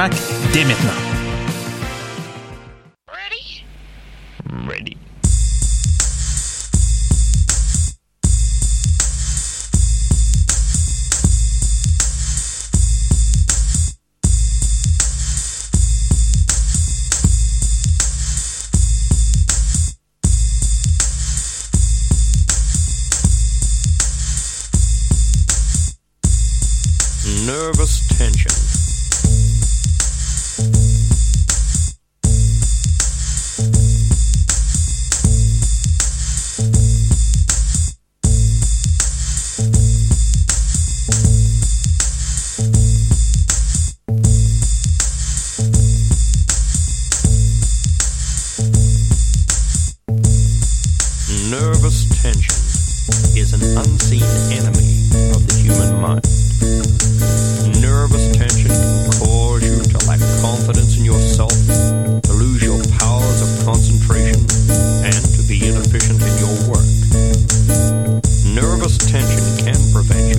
Smack dès maintenant. Ready. Nervous tension